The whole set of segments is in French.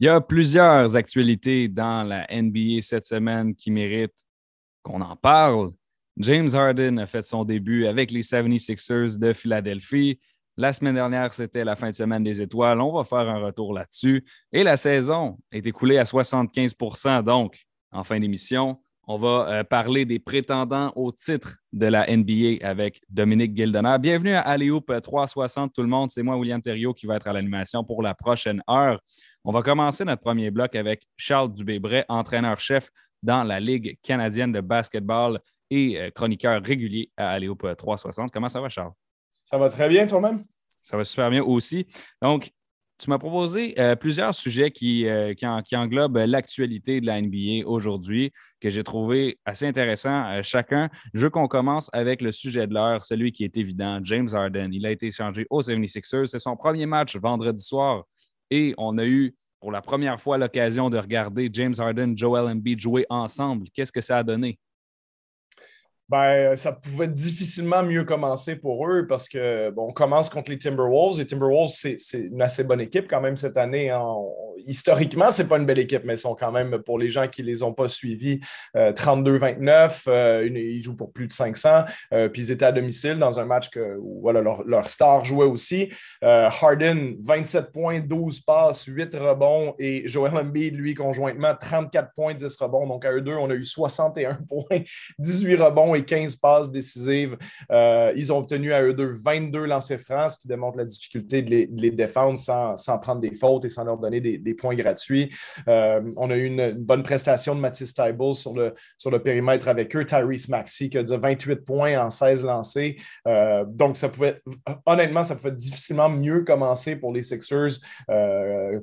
Il y a plusieurs actualités dans la NBA cette semaine qui méritent qu'on en parle. James Harden a fait son début avec les 76ers de Philadelphie. La semaine dernière, c'était la fin de semaine des étoiles. On va faire un retour là-dessus. Et la saison est écoulée à 75% donc, en fin d'émission, on va euh, parler des prétendants au titre de la NBA avec Dominique Gildener. Bienvenue à Aléoup 360, tout le monde. C'est moi, William Thériault, qui va être à l'animation pour la prochaine heure. On va commencer notre premier bloc avec Charles Dubébret, entraîneur-chef dans la Ligue canadienne de basketball et euh, chroniqueur régulier à Aléoup 360. Comment ça va, Charles? Ça va très bien, toi-même? Ça va super bien aussi. Donc, tu m'as proposé euh, plusieurs sujets qui, euh, qui, englobent l'actualité de la NBA aujourd'hui, que j'ai trouvé assez intéressant chacun. Je veux qu'on commence avec le sujet de l'heure, celui qui est évident, James Harden. Il a été échangé aux 76ers. C'est son premier match vendredi soir et on a eu pour la première fois l'occasion de regarder James Harden, Joel Embiid jouer ensemble. Qu'est-ce que ça a donné? Ben, ça pouvait difficilement mieux commencer pour eux parce que bon, on commence contre les Timberwolves. Les Timberwolves, c'est une assez bonne équipe quand même cette année. Hein. historiquement, c'est pas une belle équipe, mais ils sont quand même, pour les gens qui les ont pas suivis, 32-29. Euh, euh, ils jouent pour plus de 500. Euh, puis ils étaient à domicile dans un match que, où voilà, leur, leur star jouait aussi. Harden, 27 points, 12 passes, 8 rebonds. Et Joel Embiid, lui, conjointement, 34 points, 10 rebonds. Donc à eux deux, on a eu 61 points, 18 rebonds 15 passes décisives. Euh, ils ont obtenu à eux deux 22 lancers francs, ce qui démontre la difficulté de les, défendre sans, prendre des fautes et sans leur donner des, points gratuits. Euh, on a eu une, bonne prestation de Mathis Tybalt sur le, sur le périmètre avec eux. Tyrese Maxi qui a dit 28 points en 16 lancés. Euh, donc, ça pouvait, honnêtement, ça pouvait difficilement mieux commencer pour les Sixers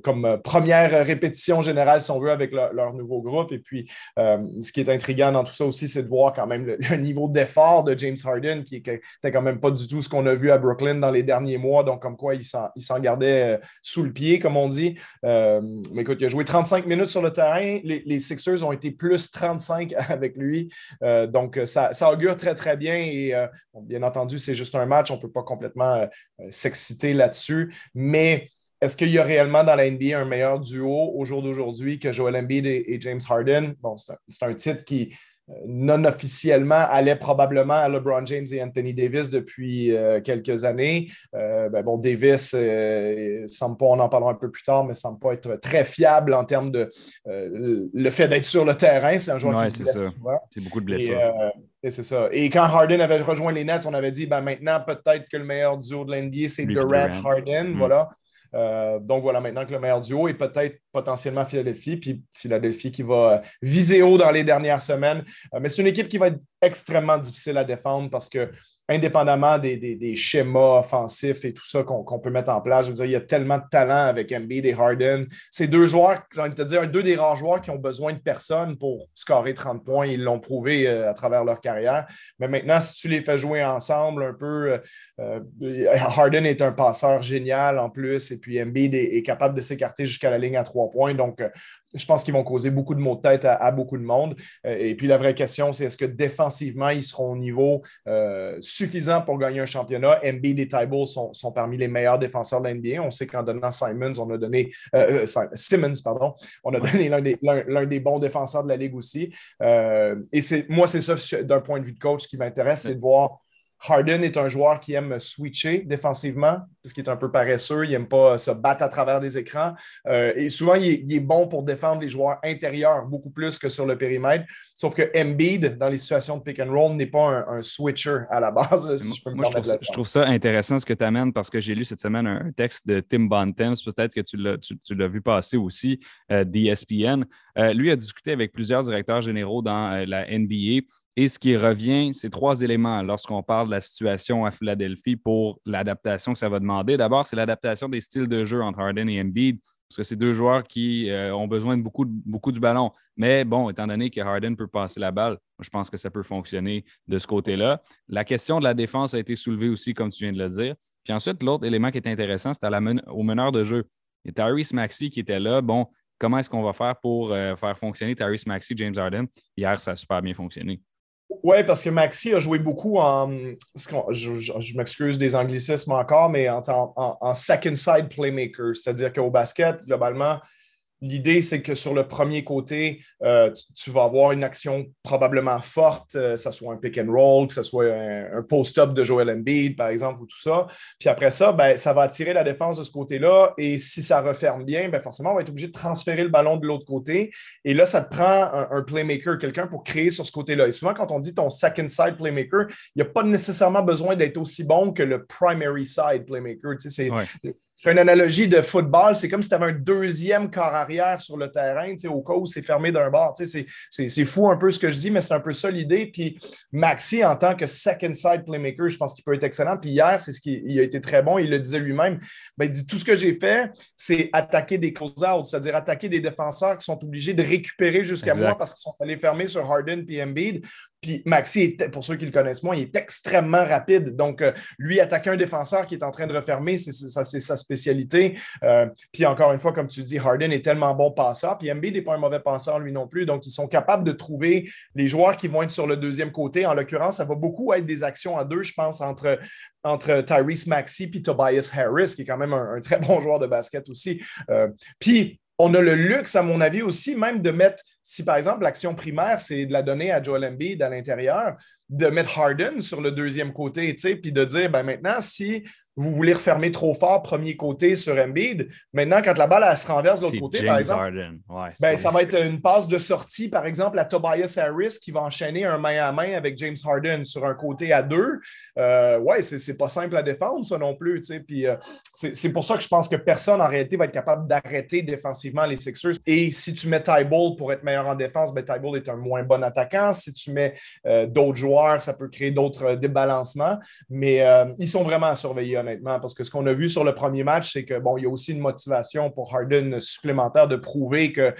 comme première répétition générale, si on veut, avec leur, nouveau groupe. Et puis, ce qui est intriguant dans tout ça aussi, c'est de voir quand même le, le niveau d'effort de James Harden qui n'était quand même pas du tout ce qu'on a vu à Brooklyn dans les derniers mois. Donc, comme quoi, il s'en gardait euh, sous le pied, comme on dit. Euh, mais écoute, il a joué 35 minutes sur le terrain. Les, Sixers ont été plus 35 avec lui. Euh, donc, ça, augure très, très bien. Et bien entendu, c'est juste un match. On ne peut pas complètement s'exciter là-dessus. Mais est-ce qu'il y a réellement dans la NBA un meilleur duo au jour d'aujourd'hui que Joel Embiid et, James Harden? Bon, c'est un, titre qui, non officiellement allait probablement à LeBron James et Anthony Davis depuis euh, quelques années. Euh, ben bon, Davis, euh, semble pas, on en parlera un peu plus tard, mais semble pas être très fiable en termes de le fait d'être sur le terrain. C'est un joueur qui se C'est beaucoup de blessures. Et, c'est ça. Et quand Harden avait rejoint les Nets, on avait dit ben, maintenant, peut-être que le meilleur duo de l'NBA, c'est Durant-Harden. Mm. Voilà. Euh, donc voilà, maintenant que le meilleur duo est peut-être potentiellement Philadelphie, puis Philadelphie qui va viser haut dans les dernières semaines. Euh, mais c'est une équipe qui va être extrêmement difficile à défendre parce que indépendamment des, schémas offensifs et tout ça qu'on peut mettre en place, je veux dire, il y a tellement de talent avec Embiid et Harden. C'est deux joueurs, j'ai envie de te dire, deux des rares joueurs qui ont besoin de personne pour scorer 30 points. Ils l'ont prouvé euh, à travers leur carrière. Mais maintenant, si tu les fais jouer ensemble un peu, euh, euh, Harden est un passeur génial en plus, et puis Embiid est, est capable de s'écarter jusqu'à la ligne à trois points. Donc, je pense qu'ils vont causer beaucoup de maux de tête à, beaucoup de monde. Euh, et puis la vraie question, c'est est-ce que défensivement, ils seront au niveau euh, suffisant pour gagner un championnat? MB et Tybull sont, parmi les meilleurs défenseurs de l'NBA. On sait qu'en donnant Simons, on a donné euh, Simmons, pardon, on a donné l'un des, bons défenseurs de la Ligue aussi. et c'est moi, c'est ça d'un point de vue de coach qui m'intéresse, c'est de voir Harden est un joueur qui aime switcher défensivement, parce qu'il est un peu paresseux, il n'aime pas se battre à travers des écrans. Euh, et souvent, il est, bon pour défendre les joueurs intérieurs beaucoup plus que sur le périmètre. Sauf que Embiid, dans les situations de pick and roll, n'est pas un, switcher à la base, si je peux me Moi, je trouve, ça, intéressant ce que tu amènes parce que j'ai lu cette semaine un, texte de Tim Bontemps, peut-être que tu l'as, vu passer aussi, euh, d'ESPN. Euh, lui a discuté avec plusieurs directeurs généraux dans la NBA et ce qui revient, c'est trois éléments lorsqu'on parle de la situation à Philadelphie pour l'adaptation que ça va demander. D'abord, c'est l'adaptation des styles de jeu entre Harden et Embiid, parce que c'est deux joueurs qui euh, ont besoin de beaucoup, beaucoup du ballon. Mais bon, étant donné que Harden peut passer la balle, je pense que ça peut fonctionner de ce côté-là. La question de la défense a été soulevée aussi, comme tu viens de le dire. Puis ensuite, l'autre élément qui est intéressant, c'était au meneur de jeu. Et Tyrese Maxey qui était là, bon, comment est-ce qu'on va faire pour euh, faire fonctionner Tyrese Maxey, James Harden? Hier, ça a super bien fonctionné. Oui, parce que Maxi a joué beaucoup en. Je, m'excuse des anglicismes encore, mais en, second side playmaker. C'est-à-dire qu'au basket, globalement, L'idée, c'est que sur le premier côté, euh, tu, vas avoir une action probablement forte, que ce soit un pick and roll, que ce soit un, post-up de Joel Embiid, par exemple, ou tout ça. Puis après ça, ben, ça va attirer la défense de ce côté-là. Et si ça referme bien, ben forcément, on va être obligé de transférer le ballon de l'autre côté. Et là, ça te prend un, playmaker, quelqu'un pour créer sur ce côté-là. Et souvent, quand on dit ton second side playmaker, il n'y a pas nécessairement besoin d'être aussi bon que le primary side playmaker. Une analogie de football, c'est comme si tu avais un deuxième corps arrière sur le terrain, au cas où c'est fermé d'un bord. C'est fou un peu ce que je dis, mais c'est un peu ça l'idée. Puis Maxi, en tant que second side playmaker, je pense qu'il peut être excellent. Puis hier, c'est ce qui a été très bon. Il le disait lui-même. Ben, il dit tout ce que j'ai fait, c'est attaquer des close-outs, c'est-à-dire attaquer des défenseurs qui sont obligés de récupérer jusqu'à moi parce qu'ils sont allés fermer sur Harden et Embiid. Puis Maxi, pour ceux qui le connaissent moins, il est extrêmement rapide. Donc, euh, lui, attaquer un défenseur qui est en train de refermer, c'est sa spécialité. Euh, puis encore une fois, comme tu dis, Harden est tellement bon passeur. Puis MB n'est pas un mauvais passeur, lui non plus. Donc, ils sont capables de trouver les joueurs qui vont être sur le deuxième côté. En l'occurrence, ça va beaucoup être des actions à deux, je pense, entre, entre Tyrese Maxi et Tobias Harris, qui est quand même un, très bon joueur de basket aussi. Euh, puis, on a le luxe, à mon avis, aussi, même de mettre, si par exemple l'action primaire, c'est de la donner à Joel Embiid à l'intérieur, de mettre Harden sur le deuxième côté, puis de dire, ben maintenant, si vous voulez refermer trop fort premier côté sur Embiid. Maintenant, quand la balle elle se renverse de l'autre côté, par exemple, ben, ça va être une passe de sortie, par exemple, à Tobias Harris qui va enchaîner un main à main avec James Harden sur un côté à deux. Euh, ouais, c'est pas simple à défendre, ça non plus. Puis euh, c'est pour ça que je pense que personne en réalité va être capable d'arrêter défensivement les Sixers. Et si tu mets Tybull pour être meilleur en défense, ben, Tybull est un moins bon attaquant. Si tu mets euh, d'autres joueurs, ça peut créer d'autres débalancements. Mais ils sont vraiment à surveiller honnêtement, parce que ce qu'on a vu sur le premier match, c'est que bon, il y a aussi une motivation pour Harden supplémentaire de prouver que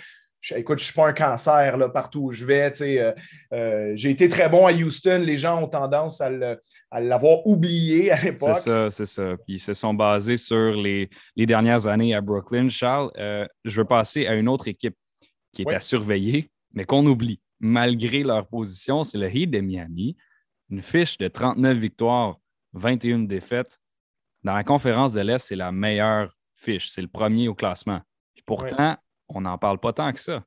écoute, je ne suis pas un cancer là, partout où je vais. Euh, euh, j'ai été très bon à Houston. Les gens ont tendance à, l'avoir oublié à l'époque. C'est ça, c'est ça. Puis ils se sont basés sur les, dernières années à Brooklyn. Charles, euh, je veux passer à une autre équipe qui est à surveiller, mais qu'on oublie. Malgré leur position, c'est le Heat de Miami. Une fiche de 39 victoires, 21 défaites. Dans la conférence de l'Est, c'est la meilleure fiche. C'est le premier au classement. pourtant, on n'en parle pas tant que ça.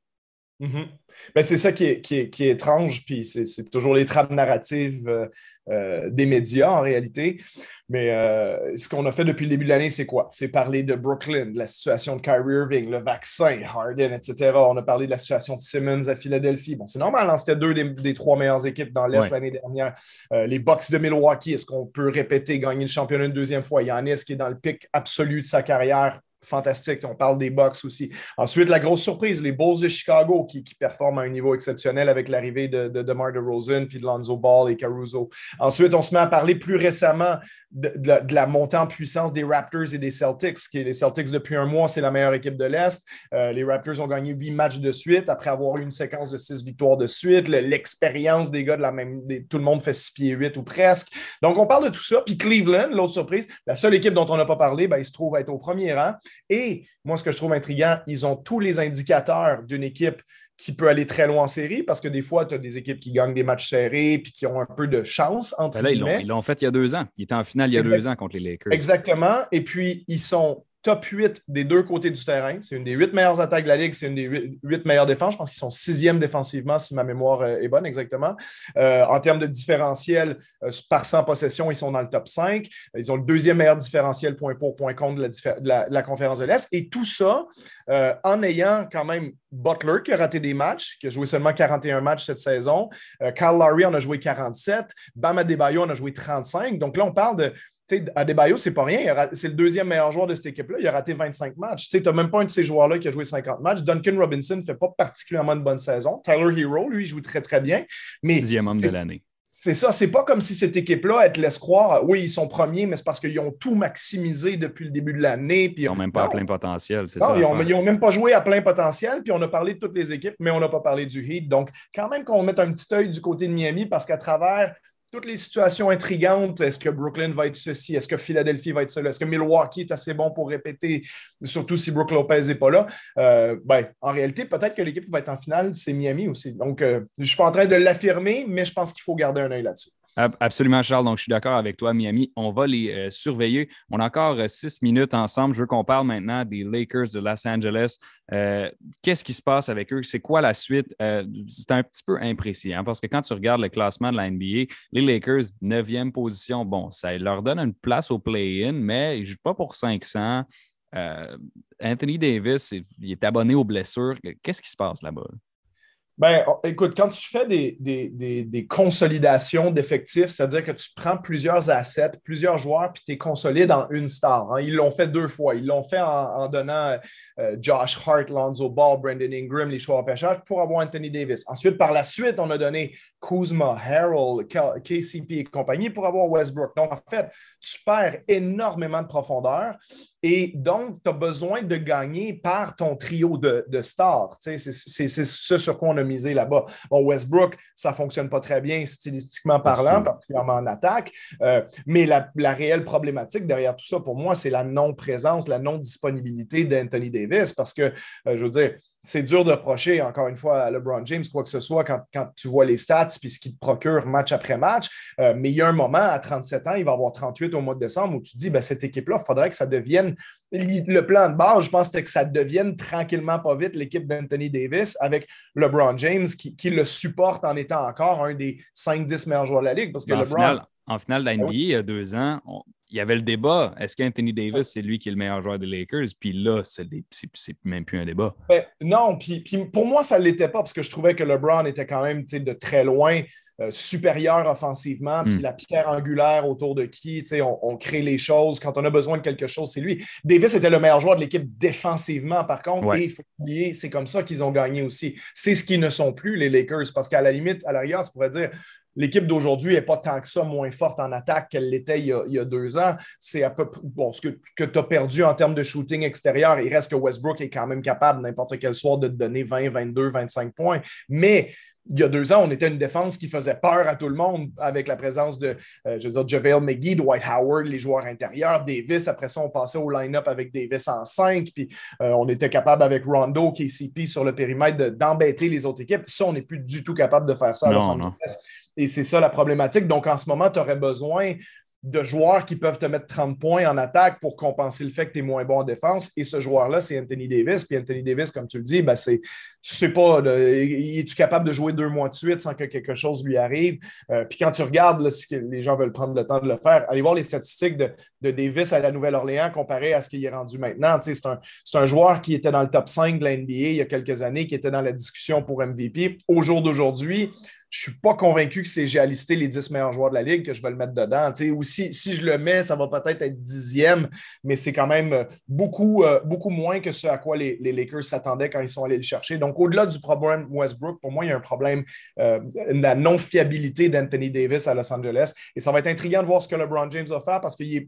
Mm-hmm. Ben, c'est ça qui est, qui, est, étrange, puis c'est toujours les trames narratives euh, euh, des médias en réalité. Mais euh, ce qu'on a fait depuis le début de l'année, c'est quoi? C'est parler de Brooklyn, de la situation de Kyrie Irving, le vaccin, Harden, etc. On a parlé de la situation de Simmons à Philadelphie. Bon, c'est normal, hein, c'était deux des, trois meilleures équipes dans l'Est l'année dernière. les Bucks de Milwaukee, est-ce qu'on peut répéter, gagner le championnat une deuxième fois? Yannis qui est dans le pic absolu de sa carrière fantastique. On parle des Bucks aussi. Ensuite, la grosse surprise, les Bulls de Chicago qui, performent à un niveau exceptionnel avec l'arrivée de, de DeMar DeRozan puis de Lonzo Ball et Caruso. Ensuite, on se met à parler plus récemment de, la montée en puissance des Raptors et des Celtics. Qui, les Celtics, depuis un mois, c'est la meilleure équipe de l'Est. Euh, les Raptors ont gagné huit matchs de suite après avoir eu une séquence de six victoires de suite. L'expérience des gars de la même. tout le monde fait six pieds huit ou presque. Donc, on parle de tout ça. Puis Cleveland, l'autre surprise, la seule équipe dont on n'a pas parlé, ben, il se trouve être au premier rang. Et moi, ce que je trouve intriguant, ils ont tous les indicateurs d'une équipe qui peut aller très loin en série parce que des fois, tu as des équipes qui gagnent des matchs serrés puis qui ont un peu de chance. Entre ben là, ils l'ont fait il y a deux ans. Ils étaient en finale il y a deux ans contre les Lakers. Exactement. Et puis, ils sont top 8 des deux côtés du terrain. C'est une des huit meilleures attaques de la Ligue, c'est une des huit meilleures défenses. Je pense qu'ils sont sixième défensivement, si ma mémoire euh, est bonne, exactement. Euh, en termes de différentiel, euh, par 100 possessions, ils sont dans le top 5. Ils ont le deuxième meilleur différentiel point pour point contre de la, conférence de l'Est. Et tout ça en ayant quand même Butler qui a raté des matchs, qui a joué seulement 41 matchs cette saison. Carl Lowry en a joué 47. Bam Adebayo en a joué 35. Donc là, on parle de Adebayo, c'est pas rien. C'est le deuxième meilleur joueur de cette équipe-là. Il a raté 25 matchs. Tu n'as même pas un de ces joueurs-là qui a joué 50 matchs. Duncan Robinson ne fait pas particulièrement une bonne saison. Tyler Hero, lui, joue très, très bien. Mais Sixième homme de l'année. C'est ça. C'est pas comme si cette équipe-là, elle te laisse croire, oui, ils sont premiers, mais c'est parce qu'ils ont tout maximisé depuis le début de l'année. Ils n'ont même pas à plein potentiel, c'est ça. Ils n'ont même pas joué à plein potentiel. Puis on a parlé de toutes les équipes, mais on n'a pas parlé du Heat. Donc, quand même qu'on mette un petit œil du côté de Miami, parce qu'à travers toutes les situations intrigantes. Est-ce que Brooklyn va être ceci? Est-ce que Philadelphie va être cela? Est-ce que Milwaukee est assez bon pour répéter, surtout si Brook Lopez n'est pas là? Euh, ben, en réalité, peut-être que l'équipe qui va être en finale, c'est Miami aussi. Donc, euh, je ne suis pas en train de l'affirmer, mais je pense qu'il faut garder un œil là-dessus. Absolument, Charles. Donc, je suis d'accord avec toi, Miami. On va les euh, surveiller. On a encore euh, six minutes ensemble. Je veux qu'on parle maintenant des Lakers de Los Angeles. Euh, qu'est-ce qui se passe avec eux? C'est quoi la suite? c'est un petit peu imprécis hein, parce que quand tu regardes le classement de la NBA, les Lakers, 9e position, bon, ça leur donne une place au play-in, mais ils ne jouent pas pour 500. Anthony Davis, il est abonné aux blessures. Qu'est-ce qui se passe là-bas? Ben, écoute, quand tu fais des, consolidations d'effectifs, c'est-à-dire que tu prends plusieurs assets, plusieurs joueurs, puis tu es consolide en une star. Hein. Ils l'ont fait deux fois. Ils l'ont fait en, donnant euh, Josh Hart, Lonzo Ball, Brandon Ingram, les choix au pêchage pour avoir Anthony Davis. Ensuite, par la suite, on a donné Kuzma, Harold, KCP et compagnie pour avoir Westbrook. Donc, en fait, tu perds énormément de profondeur et donc, tu as besoin de gagner par ton trio de, stars. C'est ce sur quoi on a misé là-bas. Bon, Westbrook, ça ne fonctionne pas très bien stylistiquement parlant, particulièrement en attaque, euh, mais la, réelle problématique derrière tout ça, pour moi, c'est la non-présence, la non-disponibilité d'Anthony Davis parce que, euh, je veux dire, c'est dur de reprocher, encore une fois, à LeBron James, quoi que ce soit, quand, tu vois les stats puis ce qu'il te procure match après match. Euh, mais il y a un moment, à 37 ans, il va avoir 38 au mois de décembre, où tu te dis, ben, cette équipe-là, il faudrait que ça devienne. Le plan de base, je pense, c'était que ça devienne tranquillement pas vite l'équipe d'Anthony Davis avec LeBron James qui, le supporte en étant encore un des 5-10 meilleurs joueurs de la Ligue. Parce que ben, LeBron. En finale, de la NBA, ben il y a deux ans, il y avait le débat. Est-ce qu'Anthony Davis, c'est lui qui est le meilleur joueur des Lakers? Puis là, c'est même plus un débat. Ben, non, puis, pour moi, ça ne l'était pas parce que je trouvais que LeBron était quand même de très loin euh, supérieur offensivement. Puis hmm. la pierre angulaire autour de qui on, on, crée les choses. Quand on a besoin de quelque chose, c'est lui. Davis était le meilleur joueur de l'équipe défensivement, par contre. Et il faut oublier, c'est comme ça qu'ils ont gagné aussi. C'est ce qui ne sont plus, les Lakers. Parce qu'à la limite, à l'arrière, tu pourrais dire l'équipe d'aujourd'hui n'est pas tant que ça moins forte en attaque qu'elle l'était il, y a deux ans. C'est à peu bon, ce que, tu as perdu en termes de shooting extérieur. Il reste que Westbrook est quand même capable n'importe quel soir de te donner 20, 22, 25 points. Mais il y a deux ans, on était une défense qui faisait peur à tout le monde avec la présence de, euh, je veux dire, JaVale McGee, Dwight Howard, les joueurs intérieurs, Davis. Après ça, on passait au line-up avec Davis en 5, puis euh, on était capable avec Rondo, KCP sur le périmètre d'embêter les autres équipes. Ça, on n'est plus du tout capable de faire ça à Los Angeles. Et c'est ça la problématique. Donc, en ce moment, tu aurais besoin de joueurs qui peuvent te mettre 30 points en attaque pour compenser le fait que tu es moins bon en défense. Et ce joueur-là, c'est Anthony Davis. Puis Anthony Davis, comme tu le dis, ben c'est, tu sais pas, es-tu capable de jouer deux mois de suite sans que quelque chose lui arrive? Euh, puis quand tu regardes, si les gens veulent prendre le temps de le faire, allez voir les statistiques de, Davis à la Nouvelle-Orléans comparé à ce qu'il est rendu maintenant. c'est, un, c'est un joueur qui était dans le top 5 de la NBA il y a quelques années, qui était dans la discussion pour MVP. Au jour d'aujourd'hui, je ne suis pas convaincu que c'est j'ai à lister les 10 meilleurs joueurs de la Ligue que je vais le mettre dedans. Ou si, je le mets, ça va peut-être être dixième, mais c'est quand même beaucoup, euh, beaucoup moins que ce à quoi les, Lakers s'attendaient quand ils sont allés le chercher. Donc, au-delà du problème Westbrook, pour moi, il y a un problème euh, la non-fiabilité d'Anthony Davis à Los Angeles. Et ça va être intriguant de voir ce que LeBron James va faire parce qu'il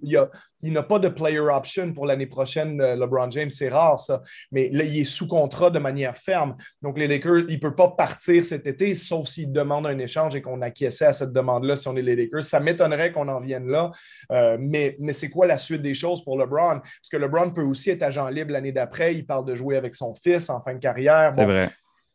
n'a pas de player option pour l'année prochaine. Euh, LeBron James, c'est rare ça. Mais là, il est sous contrat de manière ferme. Donc, les Lakers, il ne peut pas partir cet été, sauf s'il demande un échange et qu'on acquiesçait à cette demande-là si on est les Lakers. Ça m'étonnerait qu'on en vienne là. Euh, mais mais c'est quoi la suite des choses pour LeBron? Parce que LeBron peut aussi être agent libre l'année d'après. Il parle de jouer avec son fils en fin de carrière. c'est vrai.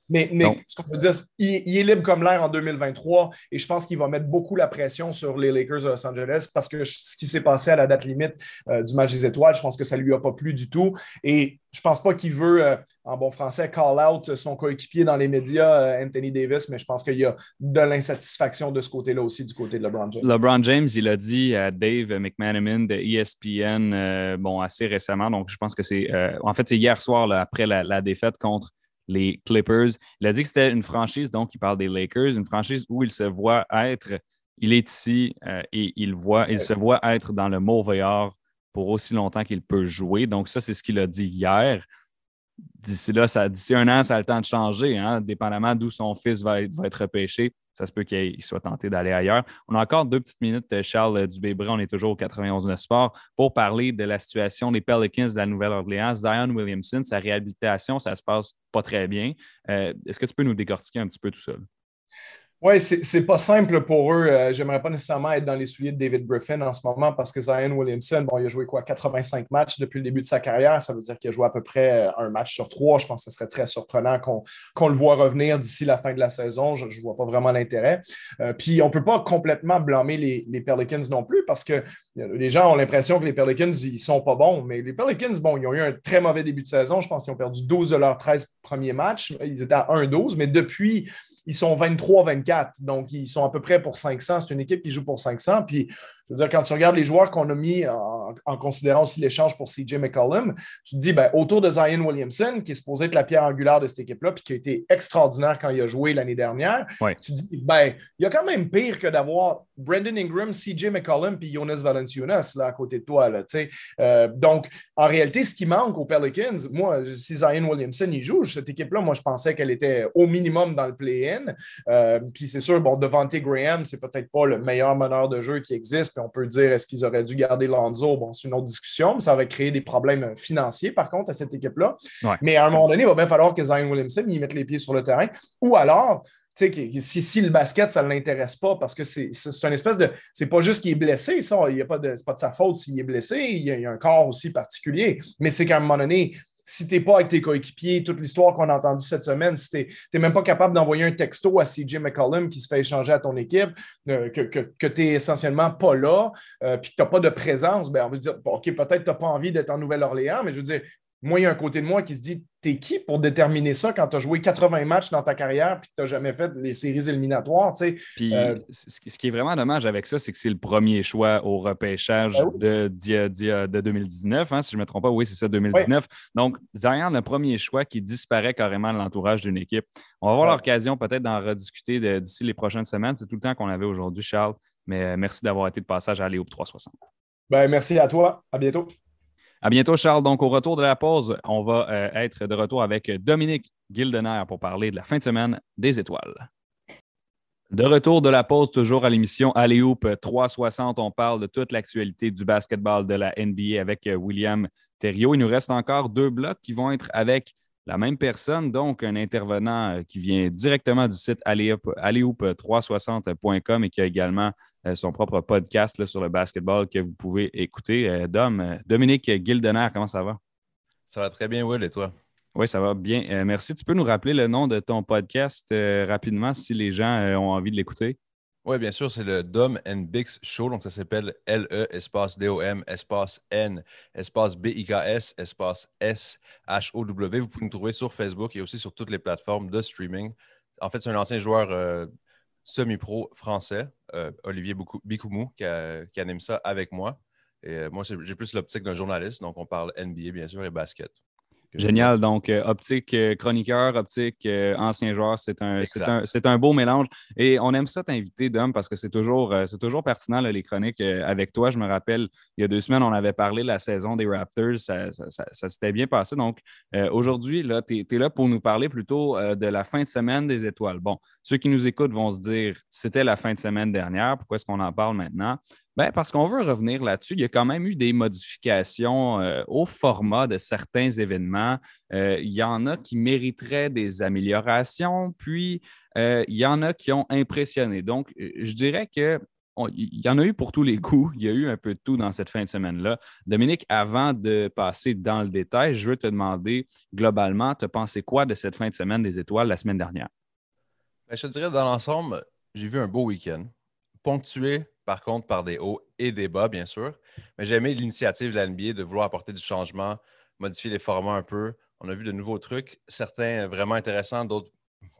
Mais, ce qu'on peut dire, il, il, est libre comme l'air en 2023 et je pense qu'il va mettre beaucoup la pression sur les Lakers de Los Angeles parce que ce qui s'est passé à la date limite euh, du match des étoiles, je pense que ça ne lui a pas plu du tout. Et je ne pense pas qu'il veut, euh, en bon français, call out son coéquipier dans les médias, euh, Anthony Davis, mais je pense qu'il y a de l'insatisfaction de ce côté-là aussi, du côté de LeBron James. LeBron James, il a dit à Dave McManaman de ESPN bon, assez récemment, donc je pense que c'est, en fait, c'est hier soir, après la défaite contre les Clippers. Il a dit que c'était une franchise, donc il parle des Lakers, une franchise où il se voit être, il est ici euh, et il, voit, il se voit être dans le mauvais art pour aussi longtemps qu'il peut jouer. Donc, ça, c'est ce qu'il a dit hier. D'ici là, d'ici un an, ça a le temps de changer, hein, dépendamment d'où son fils va être, va repêché ça se peut qu'il soit tenté d'aller ailleurs. On a encore deux petites minutes, euh, Charles euh, Dubébré. On est toujours au 91 Sport pour parler de la situation des Pelicans de la Nouvelle-Orléans. Zion Williamson, sa réhabilitation, ça se passe pas très bien. Euh, est-ce que tu peux nous décortiquer un petit peu tout ça? Oui, c'est pas simple pour eux. Euh, j'aimerais pas nécessairement être dans les souliers de David Griffin en ce moment parce que Zion Williamson, bon, il a joué quoi, 85 matchs depuis le début de sa carrière. Ça veut dire qu'il a joué à peu près euh, un match sur trois. Je pense que ce serait très surprenant qu'on le voit revenir d'ici la fin de la saison. Je ne vois pas vraiment l'intérêt. Euh, puis on peut pas complètement blâmer les, les, Pelicans non plus parce que les gens ont l'impression que les Pelicans, ils sont pas bons. Mais les Pelicans, bon, ils ont eu un très mauvais début de saison. Je pense qu'ils ont perdu 12 de leurs 13 premiers matchs. Ils étaient à 1-12, mais depuis ils sont 23-24, donc ils sont à peu près pour 500. C'est une équipe qui joue pour 500. Puis je veux dire, quand tu regardes les joueurs qu'on a mis en, considérant aussi l'échange pour CJ McCollum, tu te dis, ben, autour de Zion Williamson, qui est supposé être la pierre angulaire de cette équipe-là, puis qui a été extraordinaire quand il a joué l'année dernière, tu te dis, ben, il y a quand même pire que d'avoir Brandon Ingram, CJ McCollum, puis Jonas Valanciunas là, à côté de toi. Là, euh, donc, en réalité, ce qui manque aux Pelicans, moi, si Zion Williamson y joue, cette équipe-là, moi, je pensais qu'elle était au minimum dans le play-in. Euh, puis c'est sûr, bon, Devante Graham, c'est peut-être pas le meilleur meneur de jeu qui existe on peut dire est-ce qu'ils auraient dû garder Lonzo? Bon, c'est une autre discussion, mais ça aurait créé des problèmes financiers, par contre, à cette équipe-là. Mais à un moment donné, il va bien falloir que Zion Williamson y mette les pieds sur le terrain. Ou alors, si, si le basket, ça ne l'intéresse pas, parce que c'est une espèce de. C'est pas juste qu'il est blessé, ça. Il y a pas de, pas de sa faute s'il est blessé. Il y, a, il y, a, un corps aussi particulier. Mais c'est qu'à un moment donné, si tu n'es pas avec tes coéquipiers, toute l'histoire qu'on a entendue cette semaine, si tu n'es même pas capable d'envoyer un texto à CJ McCollum qui se fait échanger à ton équipe, euh, que, que, tu n'es essentiellement pas là, euh, puis que tu n'as pas de présence, ben, on veut dire, OK, peut-être tu n'as pas envie d'être en Nouvelle-Orléans, mais je veux dire, moi, il y a un côté de moi qui se dit T'es qui pour déterminer ça quand tu as joué 80 matchs dans ta carrière et que tu n'as jamais fait les séries éliminatoires? Puis, euh, ce qui est vraiment dommage avec ça, c'est que c'est le premier choix au repêchage ben de, de, 2019. Hein, si je ne me trompe pas, oui, c'est ça, 2019. Donc, Zion, le premier choix qui disparaît carrément de l'entourage d'une équipe. On va avoir l'occasion peut-être d'en rediscuter d'ici les prochaines semaines. C'est tout le temps qu'on avait aujourd'hui, Charles. Mais euh, merci d'avoir été de passage à Léo 360. Ben, merci à toi. À bientôt. À bientôt, Charles. Donc, au retour de la pause, on va euh, être de retour avec Dominique Gildener pour parler de la fin de semaine des étoiles. De retour de la pause, toujours à l'émission Alléoupe 360. On parle de toute l'actualité du basketball de la NBA avec euh, William Thériault. Il nous reste encore deux blocs qui vont être avec la même personne, donc un intervenant euh, qui vient directement du site alléoupe360.com et qui a également euh, son propre podcast sur le basketball que vous pouvez écouter. Euh, Dom, Dominique Gildener, comment ça va? Ça va très bien, Will, et toi? Oui, ça va bien. merci. Tu peux nous rappeler le nom de ton podcast rapidement si les gens ont envie de l'écouter? Oui, bien sûr, c'est le Dom and Bix Show. Donc, ça s'appelle L-E, espace D-O-M, espace N, espace B-I-K-S, espace S-H-O-W. Vous pouvez nous trouver sur Facebook et aussi sur toutes les plateformes de streaming. En fait, c'est un ancien joueur euh, semi-pro français, euh, Olivier Bikoumou, qui, qui, anime ça avec moi. Et euh, moi, j'ai plus l'optique d'un journaliste. Donc, on parle NBA, bien sûr, et basket. Génial. Donc, euh, optique euh, chroniqueur, optique euh, ancien joueur, c'est un, un, un, beau mélange. Et on aime ça t'inviter, Dom, parce que c'est toujours, c'est toujours pertinent, les chroniques avec toi. Je me rappelle, il y a deux semaines, on avait parlé de la saison des Raptors. Ça, s'était bien passé. Donc, aujourd'hui, tu es, là pour nous parler plutôt de la fin de semaine des étoiles. Bon, ceux qui nous écoutent vont se dire, c'était la fin de semaine dernière. Pourquoi est-ce qu'on en parle maintenant? Bien, parce qu'on veut revenir là-dessus. Il y a quand même eu des modifications euh, au format de certains événements. Euh, il y en a qui mériteraient des améliorations, puis euh, il y en a qui ont impressionné. Donc, je dirais que il y en a eu pour tous les coups. Il y a eu un peu de tout dans cette fin de semaine-là. Dominique, avant de passer dans le détail, je veux te demander globalement, tu pensé quoi de cette fin de semaine des étoiles la semaine dernière? Ben, je te dirais, dans l'ensemble, j'ai vu un beau week-end, ponctué par contre, par des hauts et des bas, bien sûr. Mais j'ai aimé l'initiative de la NBA de vouloir apporter du changement, modifier les formats un peu. On a vu de nouveaux trucs, certains vraiment intéressants, d'autres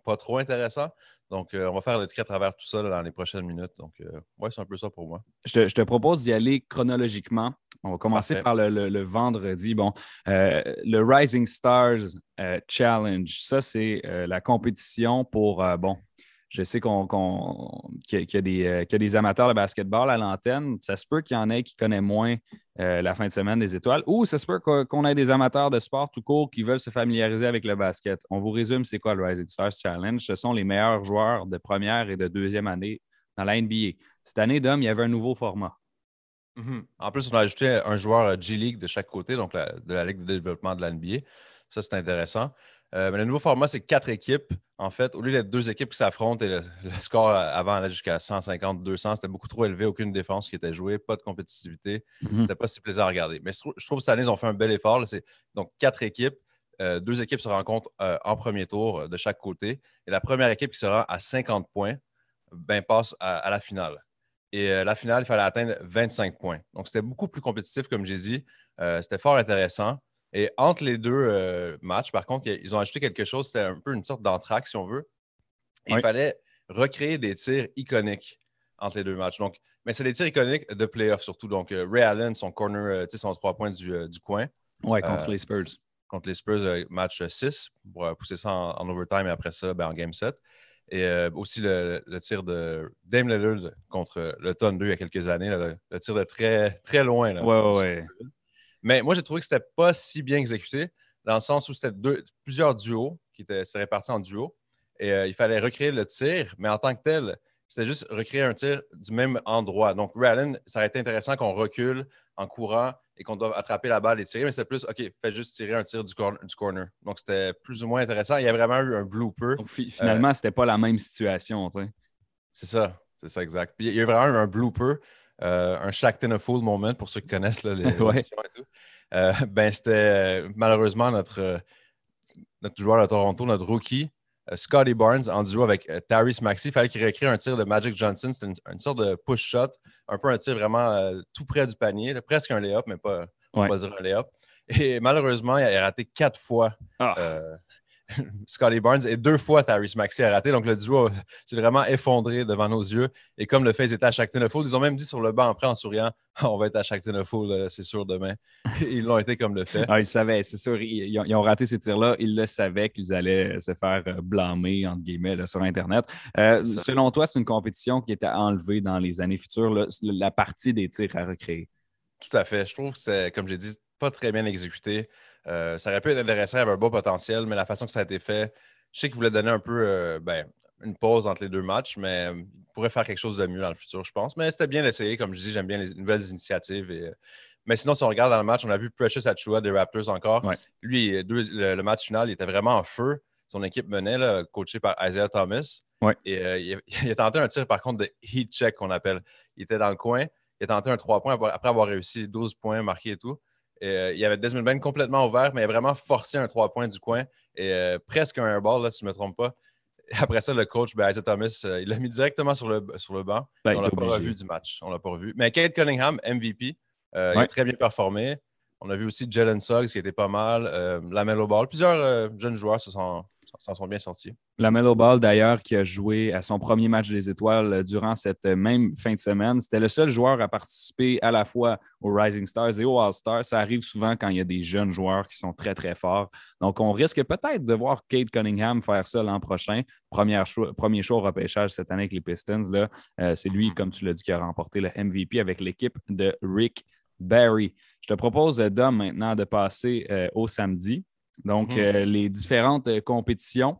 pas trop intéressants. Donc, euh, on va faire le tri à travers tout ça dans les prochaines minutes. Donc, euh, ouais, c'est un peu ça pour moi. Je te, propose d'y aller chronologiquement. On va commencer par le, vendredi. Bon, euh, le Rising Stars Challenge, ça, c'est la compétition pour, bon, je sais qu'on, qu'il, y a, des, des, amateurs de basketball à l'antenne. Ça se peut qu'il y en ait qui connaissent moins euh, la fin de semaine des étoiles. Ou ça se peut qu'on ait des amateurs de sport tout court qui veulent se familiariser avec le basket. On vous résume c'est quoi le Rising Stars Challenge? Ce sont les meilleurs joueurs de première et de deuxième année dans la NBA. Cette année, Dom, il y avait un nouveau format. Mm-hmm. En plus, on a ajouté un joueur G-League de chaque côté, donc de la Ligue de développement de la NBA. Ça, c'est intéressant. Mais le nouveau format, c'est quatre équipes. En fait, au lieu d'être deux équipes qui s'affrontent et le, score avant allait jusqu'à 150, 200, c'était beaucoup trop élevé, aucune défense qui était jouée, pas de compétitivité. Mhm. C'était pas si plaisant à regarder. Mais je trouve que cette année, ils ont fait un bel effort. Donc, quatre équipes. Euh, deux équipes se rencontrent euh, en premier tour euh, de chaque côté. Et la première équipe qui sera à 50 points ben, passe à, la finale. Et la finale, il fallait atteindre 25 points. Donc, c'était beaucoup plus compétitif, comme j'ai dit. c'était fort intéressant. Et entre les deux matchs, par contre, ils ont ajouté quelque chose. C'était un peu une sorte d'entraque, si on veut. Il fallait recréer des tirs iconiques entre les deux matchs. Donc, mais c'est des tirs iconiques de playoff surtout. Donc, Ray Allen, son corner, son trois points du, du coin. Ouais, contre les Spurs contre les Spurs, euh, match 6, pour euh, pousser ça en, overtime et après ça, ben, en game 7. Et euh, aussi le, tir de Dame Lillard contre le Thunder il y a quelques années, le, tir de très, très loin. Là, ouais, ouais, Mais moi, j'ai trouvé que c'était pas si bien exécuté, dans le sens où c'était plusieurs duos qui étaient répartis en duos. Et il fallait recréer le tir, mais en tant que tel, c'était juste recréer un tir du même endroit. Donc, Ray ça aurait été intéressant qu'on recule en courant et qu'on doit attraper la balle et tirer, mais c'est plus, OK, fais juste tirer un tir du, corner. Donc, c'était plus ou moins intéressant. Il y a vraiment eu un blooper. Donc, finalement, c'était pas la même situation. C'est ça, c'est ça, exact. Puis, il y a eu vraiment eu un blooper, euh, un Shaq a Fool moment pour ceux qui connaissent là, les ouais. et tout. Euh, ben, c'était malheureusement notre, notre joueur de Toronto, notre rookie, euh, Scotty Barnes en duo avec euh, Tyrese Maxey. Il fallait qu'il réécrit un tir de Magic Johnson. C'était une, sorte de push shot, un peu un tir vraiment euh, tout près du panier, presque un lay-up, mais pas, pas dire un lay-up. Et malheureusement, il a raté quatre fois ah. Scotty Barnes et deux fois Tyrese Maxey a raté. Donc le duo s'est vraiment effondré devant nos yeux. Et comme le fait, ils étaient à chaque Fold, ils ont même dit sur le banc après en souriant On va être à chaque Fold, c'est sûr, demain. ils l'ont été comme le fait. Ah, ils savaient, c'est sûr. Ils, ont raté ces tirs-là. Ils le savaient qu'ils allaient se faire euh, blâmer, entre guillemets, sur Internet. Euh, selon toi, c'est une compétition qui était enlevée dans les années futures, la partie des tirs à recréer? Tout à fait. Je trouve que c'est, comme j'ai dit, pas très bien exécuté. Euh, ça aurait pu être intéressant, il y avait un beau potentiel, mais la façon que ça a été fait, je sais qu'il voulait donner un peu euh, ben, une pause entre les deux matchs, mais il pourrait faire quelque chose de mieux dans le futur, je pense. Mais c'était bien d'essayer. Comme je dis, j'aime bien les nouvelles initiatives. Et, euh, mais sinon, si on regarde dans le match, on a vu Precious Achua des Raptors encore. Lui, le, match final, il était vraiment en feu. Son équipe menait, là, coaché par Isaiah Thomas. Et il, a tenté un tir, par contre, de heat check qu'on appelle. Il était dans le coin. Il a tenté un 3 points après avoir réussi 12 points marqués et tout. Euh, il y avait Desmond Bain complètement ouvert, mais il a vraiment forcé un trois points du coin et euh, presque un airball, là, si je ne me trompe pas. Après ça, le coach, ben, Isaiah Thomas, euh, il l'a mis directement sur le, sur le banc. Ben, on l'a pas revu du match. On l'a pas revu. Mais Kate Cunningham, MVP, il a très bien performé. On a vu aussi Jalen Suggs qui était pas mal, Lamelo Ball. Plusieurs jeunes joueurs se sont, s'en sont bien sortis. La Melo Ball, d'ailleurs, qui a joué à son premier match des étoiles euh, durant cette euh, même fin de semaine, c'était le seul joueur à participer à la fois aux Rising Stars et aux All-Stars. Ça arrive souvent quand il y a des jeunes joueurs qui sont très, très forts. Donc, on risque peut-être de voir Kate Cunningham faire ça l'an prochain. Premier show au repêchage cette année avec les Pistons. Euh, c'est lui, comme tu l'as dit, qui a remporté le MVP avec l'équipe de Rick Barry. Je te propose, Dom, maintenant de passer au samedi. Donc, mhm. euh, les différentes euh, compétitions,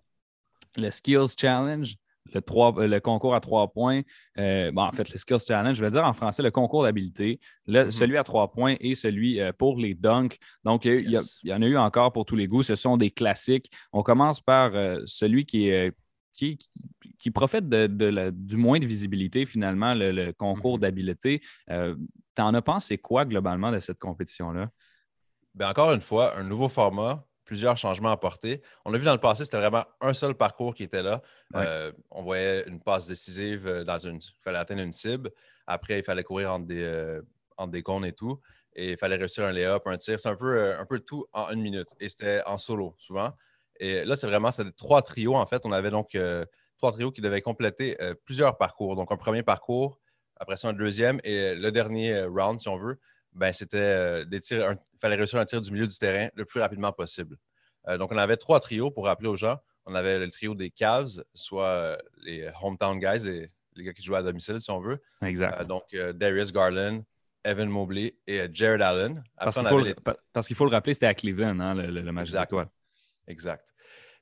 le Skills Challenge, le, euh, le, concours à trois points, en fait, le Skills Challenge, je vais dire en français le concours d'habileté, mhm. celui à trois points et celui pour les dunks. Donc, il y, en a eu encore pour tous les goûts. Ce sont des classiques. On commence par celui qui est. Qui, qui, profite de, du moins de visibilité, finalement, le, concours mhm. d'habileté. tu en as pensé quoi globalement de cette compétition-là? Bien, encore une fois, un nouveau format plusieurs changements apportés. On a vu dans le passé, c'était vraiment un seul parcours qui était là. Euh, on voyait une passe décisive euh, dans une. Il fallait atteindre une cible. Après, il fallait courir entre des, euh, des cônes et tout. Et il fallait réussir un lay-up, un tir. C'est un peu, un peu tout en une minute. Et c'était en solo, souvent. Et là, c'est vraiment trois trios, en fait. On avait donc trois trios qui devaient compléter plusieurs parcours. Donc, un premier parcours, après ça, un deuxième et le dernier round, si on veut, ben, c'était euh, des tirs. Il fallait réussir un tir du milieu du terrain le plus rapidement possible. Euh, donc, on avait trois trios pour rappeler aux gens. On avait le trio des Cavs, soit euh, les hometown guys, les, les, gars qui jouaient à domicile, si on veut. Exact. donc, Darius Garland, Evan Mobley et Jared Allen. parce qu'il faut, le rappeler, c'était à Cleveland, hein, le, match exact. Exact.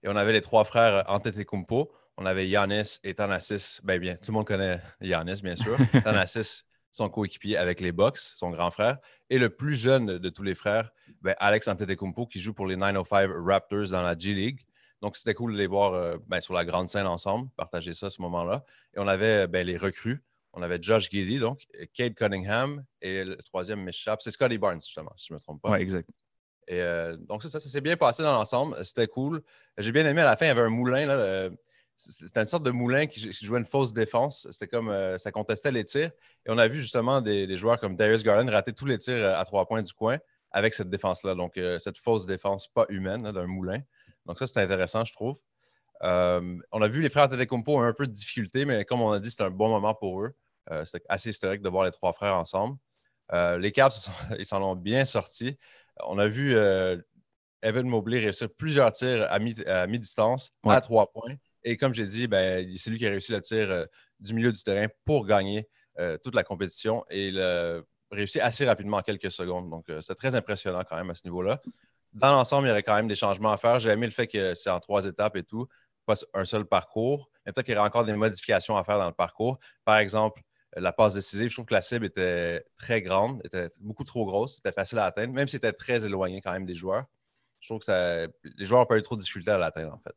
Et on avait les trois frères Antetokounmpo. On avait Yanis et Thanasis. Ben bien, tout le monde connaît Yanis, bien sûr. Thanasis son coéquipier avec les Bucks, son grand frère, et le plus jeune de tous les frères, ben, Alex Antetokounmpo, qui joue pour les 905 Raptors dans la G League. Donc, c'était cool de les voir ben, sur la grande scène ensemble, partager ça à ce moment-là. Et on avait ben, les recrues. On avait Josh Giddy, donc Kate Cunningham, et le troisième m'échappe. C'est Scotty Barnes, justement, si je ne me trompe pas. Oui, exact. Et donc, c'est ça, ça s'est bien passé dans l'ensemble. C'était cool. J'ai bien aimé à la fin, il y avait un moulin. Là, c'était une sorte de moulin qui, jouait une fausse défense. C'était comme ça contestait les tirs. Et on a vu justement des, joueurs comme Darius Garland rater tous les tirs à trois points du coin avec cette défense-là. Donc, cette fausse défense pas humaine d'un moulin. Donc, ça, c'était intéressant, je trouve. Euh, on a vu les frères Tedecumpo ont un peu de difficulté, mais comme on a dit, c'était un bon moment pour eux. Euh, c'était assez historique de voir les trois frères ensemble. Euh, les Caps, ils s'en ont bien sortis. On a vu Evan Mobley réussir plusieurs tirs à mi-distance, à trois points. Et comme j'ai dit, ben, c'est lui qui a réussi le tir du milieu du terrain pour gagner toute la compétition. Et il a réussi assez rapidement en quelques secondes. Donc, c'est très impressionnant quand même à ce niveau-là dans l'ensemble, il y aurait quand même des changements à faire. J'ai aimé le fait que c'est en trois étapes et tout, pas un seul parcours. Mais peut-être qu'il y aurait encore des modifications à faire dans le parcours. Par exemple, la passe décisive, je trouve que la cible était très grande, était beaucoup trop grosse, c'était facile à atteindre, même si c'était très éloigné quand même des joueurs. Je trouve que les joueurs n'ont pas eu trop de difficulté à l'atteindre, en fait.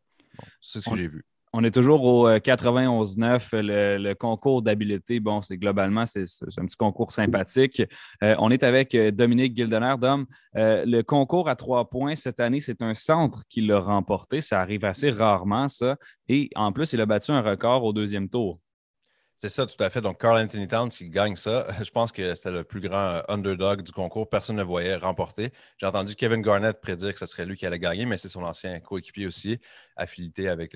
c'est ce que j'ai vu. On est toujours au 91-9. Euh, le, concours d'habileté, bon, c'est globalement, c'est un petit concours sympathique. Euh, on est avec euh, Dominique Gildener. Dom, le concours à trois points cette année, c'est un centre qui l'a remporté. Ça arrive assez rarement, ça. Et en plus, il a battu un record au deuxième tour. C'est ça, tout à fait. Donc, Carl Anthony Towns qui gagne ça, je pense que c'était le plus grand euh, underdog du concours. Personne ne le voyait remporter. J'ai entendu Kevin Garnett prédire que ce serait lui qui allait gagner, mais c'est son ancien coéquipier aussi, affinité avec,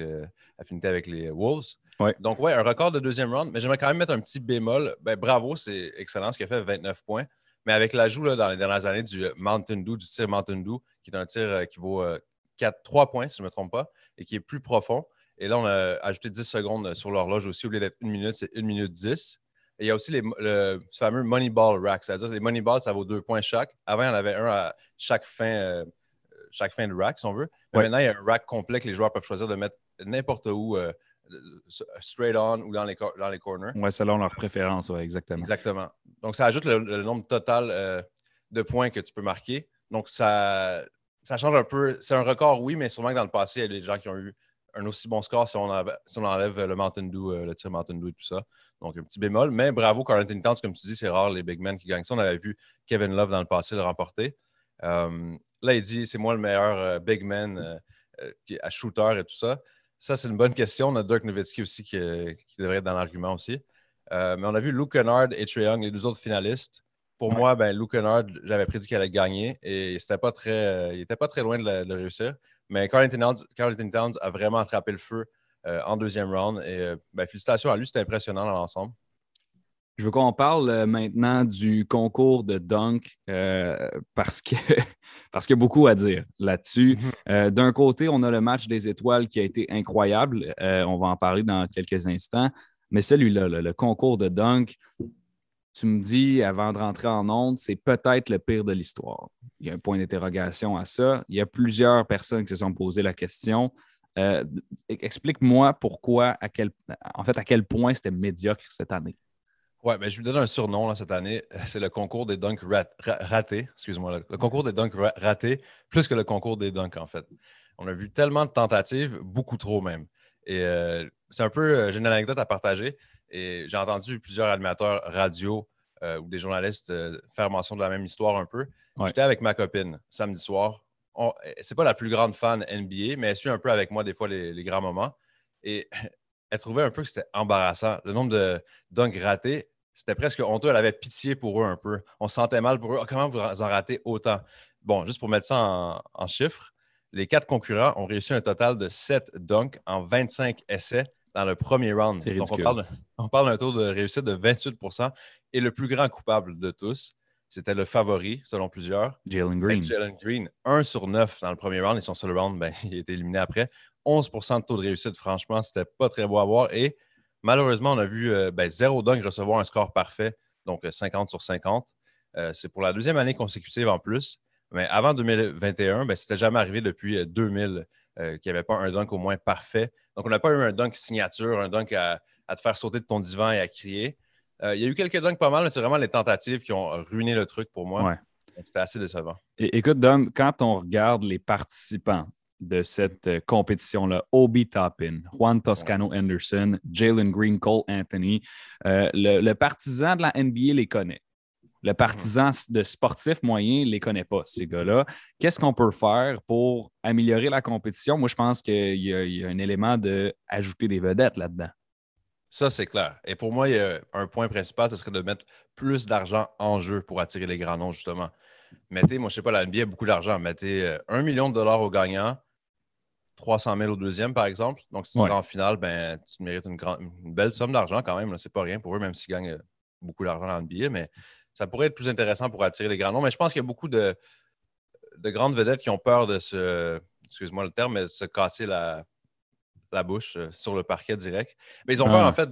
affinité avec les Wolves. Donc, ouais, un record de deuxième round, mais j'aimerais quand même mettre un petit bémol. Ben, bravo, c'est excellent ce qu'il a fait, 29 points. Mais avec l'ajout dans les dernières années du Mountain Dew, du tir Mountain Dew, qui est un tir euh, qui vaut 4, euh, 3 points, si je ne me trompe pas, et qui est plus profond. Et là, on a ajouté 10 secondes sur l'horloge aussi. Au lieu d'être une minute, c'est une minute 10. Et il y a aussi les, le fameux Moneyball Rack. C'est-à-dire que les Moneyballs, ça vaut deux points chaque. Avant, il y en avait un à chaque fin, euh, chaque fin de rack, si on veut. Mais maintenant, il y a un rack complet que les joueurs peuvent choisir de mettre n'importe où, euh, straight on ou dans les, dans les corners. Oui, selon leur préférence, oui, exactement. Exactement. Donc, ça ajoute le, nombre total euh, de points que tu peux marquer. Donc, ça, ça change un peu. C'est un record, oui, mais sûrement que dans le passé, il y a des gens qui ont eu un aussi bon score si on, enlève, le Mountain Dew, euh, le tir Mountain Dew et tout ça. Donc, un petit bémol. Mais bravo, Carl Anthony Towns, comme tu dis, c'est rare les big men qui gagnent ça. On avait vu Kevin Love dans le passé le remporter. Euh, là, il dit c'est moi le meilleur euh, big man à shooter et tout ça. Ça, c'est une bonne question. On a Dirk Nowitzki aussi qui, devrait être dans l'argument aussi. mais on a vu Luke Kennard et Trae Young, les deux autres finalistes. Pour moi, ben, Luke Kennard, j'avais prédit qu'il allait gagner et pas très, il n'était pas très loin de le réussir. Mais Carl Anthony Towns, a vraiment attrapé le feu euh, en deuxième round. Et euh, ben, félicitations à lui, c'était impressionnant dans l'ensemble. Je veux qu'on parle euh, maintenant du concours de dunk parce que parce qu'il y a beaucoup à dire là-dessus. Mm-hmm. D'un côté, on a le match des étoiles qui a été incroyable. on va en parler dans quelques instants. Mais celui-là, le concours de dunk, tu me dis avant de rentrer en onde, c'est peut-être le pire de l'histoire. Il y a un point d'interrogation à ça. Il y a plusieurs personnes qui se sont posées la question. Euh, explique-moi pourquoi, à quel, en fait, à quel point c'était médiocre cette année. Oui, ben, je lui donne un surnom cette année. C'est le concours des dunks ratés. Excuse-moi. Le, concours des dunks ratés, plus que le concours des dunks, en fait. On a vu tellement de tentatives, beaucoup trop même. Et euh, c'est un peu, euh, j'ai une anecdote à partager. Et j'ai entendu plusieurs animateurs radio euh, ou des journalistes faire mention de la même histoire un peu. J'étais avec ma copine samedi soir. C'est pas la plus grande fan NBA, mais elle suit un peu avec moi des fois les, grands moments. Et elle trouvait un peu que c'était embarrassant. Le nombre de dunks ratés, c'était presque honteux. Elle avait pitié pour eux un peu. On se sentait mal pour eux. Ah, comment vous en ratez autant? Bon, juste pour mettre ça en, en chiffres, les quatre concurrents ont réussi un total de 7 dunks en 25 essais dans le premier round. Donc, on parle, d'un taux de réussite de 28% Et le plus grand coupable de tous, c'était le favori, selon plusieurs. Jalen Green. Jalen Green, 1 sur 9 dans le premier round et son seul round, ben, il a été éliminé après. 11% de taux de réussite, franchement, c'était pas très beau à voir. Et malheureusement, on a vu euh, ben, zéro dunk recevoir un score parfait, donc 50 sur 50. Euh, c'est pour la deuxième année consécutive en plus. Mais avant 2021, ben, c'était jamais arrivé depuis 2000 euh, qu'il n'y avait pas un dunk au moins parfait. Donc, on n'a pas eu un dunk signature, un dunk à, te faire sauter de ton divan et à crier. Euh, il y a eu quelques dunks pas mal, mais c'est vraiment les tentatives qui ont ruiné le truc pour moi. C'était assez décevant. écoute, Dom, quand on regarde les participants, de cette euh, compétition-là. Obi Toppin, Juan Toscano Anderson, Jalen Green, Cole Anthony. Euh, le, partisan de la NBA les connaît. Le partisan de sportif moyen ne les connaît pas, ces gars-là. Qu'est-ce qu'on peut faire pour améliorer la compétition? Moi, je pense qu'il y, a un élément d'ajouter des vedettes là-dedans. Ça, c'est clair. Et pour moi, il y a un point principal, ce serait de mettre plus d'argent en jeu pour attirer les grands noms, justement. Mettez, moi, je ne sais pas, la NBA a beaucoup d'argent. Mettez 1 euh, million de dollars au gagnant, 300 000 au deuxième, par exemple. Donc, si tu es en finale, ben, tu mérites une, une belle somme d'argent quand même. Ce n'est pas rien pour eux, même s'ils gagnent euh, beaucoup d'argent dans le billet. Mais ça pourrait être plus intéressant pour attirer les grands noms. Mais je pense qu'il y a beaucoup de, de grandes vedettes qui ont peur de se, excuse-moi le terme, mais de se casser la, la bouche euh, sur le parquet direct. Mais ils ont peur, ah. en fait,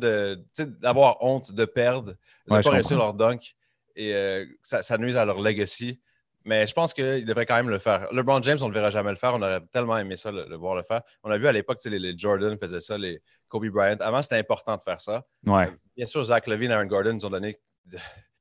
d'avoir honte, de perdre, de ne pas réussir leur dunk et ça, ça nuise à leur legacy. Mais je pense qu'il devrait quand même le faire. LeBron James, on ne le verra jamais le faire. On aurait tellement aimé ça, le, voir le faire. On a vu à l'époque, les, les Jordan faisaient ça, les Kobe Bryant. Avant, c'était important de faire ça. Ouais. Bien sûr, Zach Levine et Aaron Gordon nous ont donné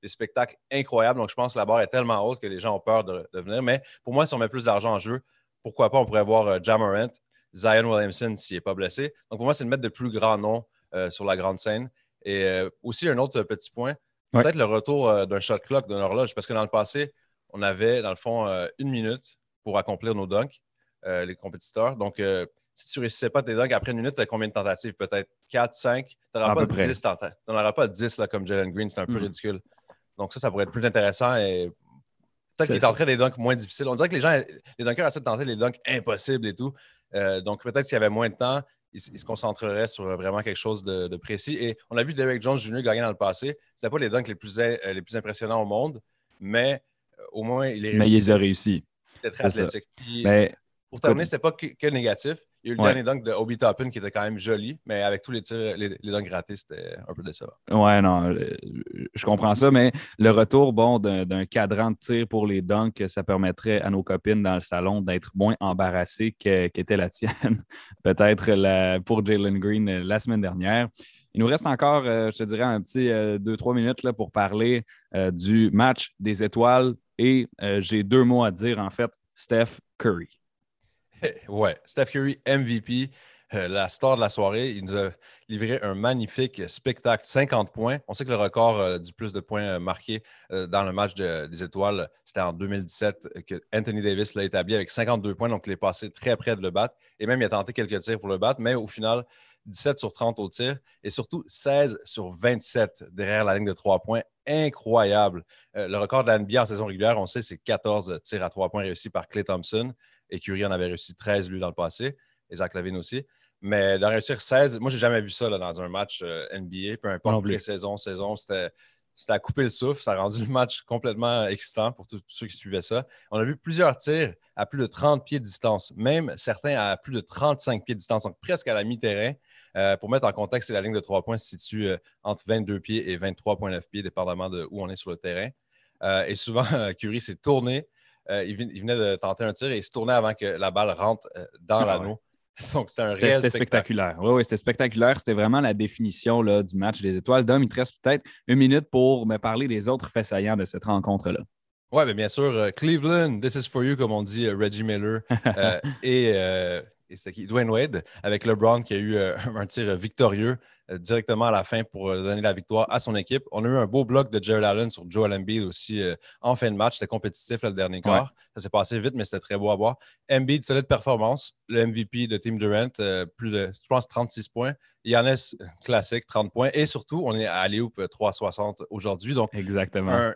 des spectacles incroyables. Donc, je pense que la barre est tellement haute que les gens ont peur de, venir. Mais pour moi, si on met plus d'argent en jeu, pourquoi pas, on pourrait voir euh, Jamarant, Zion Williamson s'il n'est pas blessé. Donc, pour moi, c'est de mettre de plus grands noms euh, sur la grande scène. Et euh, aussi, un autre petit point, peut-être le retour d'un shot clock, d'une horloge. Parce que dans le passé, on avait, dans le fond, euh, une minute pour accomplir nos dunks, euh, les compétiteurs. Donc, euh, si tu ne réussissais pas tes dunks après une minute, tu as combien de tentatives? Peut-être 4, 5. Tu n'auras pas, 10 tentatives. Tu n'auras pas 10 là, comme Jalen Green, c'est un peu mm. ridicule. Donc, ça, ça pourrait être plus intéressant et peut-être qu'il tenterait des dunks moins difficiles. On dirait que les gens, les dunkers essaient de tenter les dunks impossibles et tout. donc, peut-être s'il y avait moins de temps, ils, se concentreraient sur vraiment quelque chose de, précis. Et on a vu Derek Jones Jr. gagner dans le passé. Ce pas les dunks les plus, les plus impressionnants au monde, mais au moins, il est Mais il a réussi. C'était très athlétique. mais, pour terminer, c'était pas que, négatif. Il y a eu le dernier dunk de Obi Toppin qui était quand même joli, mais avec tous les tirs, les, les dunks ratés, c'était un peu décevant. Ouais, non, euh, je comprends ça, mais le retour bon, d'un cadran de tir pour les dunks, ça permettrait à nos copines dans le salon d'être moins embarrassées qu'était la tienne, peut-être pour Jalen Green euh, la semaine dernière. Il nous reste encore, euh, je te dirais, un petit 2-3 minutes là, pour parler du match des étoiles et j'ai deux mots à dire, en fait, Steph Curry. Ouais, Steph Curry, MVP, euh, la star de la soirée. Il nous a livré un magnifique spectacle, 50 points. On sait que le record euh, du plus de points marqués dans le match des étoiles, c'était en 2017 que Anthony Davis l'a établi avec 52 points, donc il est passé très près de le battre. Et même, il a tenté quelques tirs pour le battre, mais au final, 17 sur 30 au tir et surtout 16 sur 27 derrière la ligne de 3 points. Incroyable. Euh, le record de la NBA en saison régulière, on sait, c'est 14 tirs à 3 points réussis par Clay Thompson. Et Curry en avait réussi 13 lui dans le passé. Et Zach Lavine aussi. Mais de réussir 16, moi, j'ai jamais vu ça dans un match euh, NBA, peu importe pré-saison, saison, c'était c'était à couper le souffle. Ça a rendu le match complètement excitant pour tous ceux qui suivaient ça. On a vu plusieurs tirs à plus de 30 pieds de distance, même certains à plus de 35 pieds de distance, donc presque à la mi-terrain. Euh, pour mettre en contexte, la ligne de trois points se situe euh, entre 22 pieds et 23,9 pieds, dépendamment de où on est sur le terrain. Et souvent, Curie s'est tourné. Il, venait de tenter un tir et il se tournait avant que la balle rentre dans ah l'anneau. Donc, c'était un réel C'était spectaculaire. Oui, oui, c'était spectaculaire. C'était vraiment la définition là, du match des étoiles. Dom, il te reste peut-être une minute pour me parler des autres faits saillants de cette rencontre-là. Oui, bien sûr, Cleveland, this is for you, comme on dit Reggie Miller. et et c'est qui? Dwayne Wade, avec LeBron qui a eu euh, un tir victorieux euh, directement à la fin pour euh, donner la victoire à son équipe. On a eu un beau bloc de Jared Allen sur Joel Embiid aussi en fin de match. C'était compétitif le dernier quart. Ça s'est passé vite, mais c'était très beau à voir. Embiid, solide performance. Le MVP de Team Durant, plus de, je pense, 36 points. Yannis, classique, 30 points. Et surtout, on est à Alley-Oop 360 aujourd'hui. Donc, Exactement un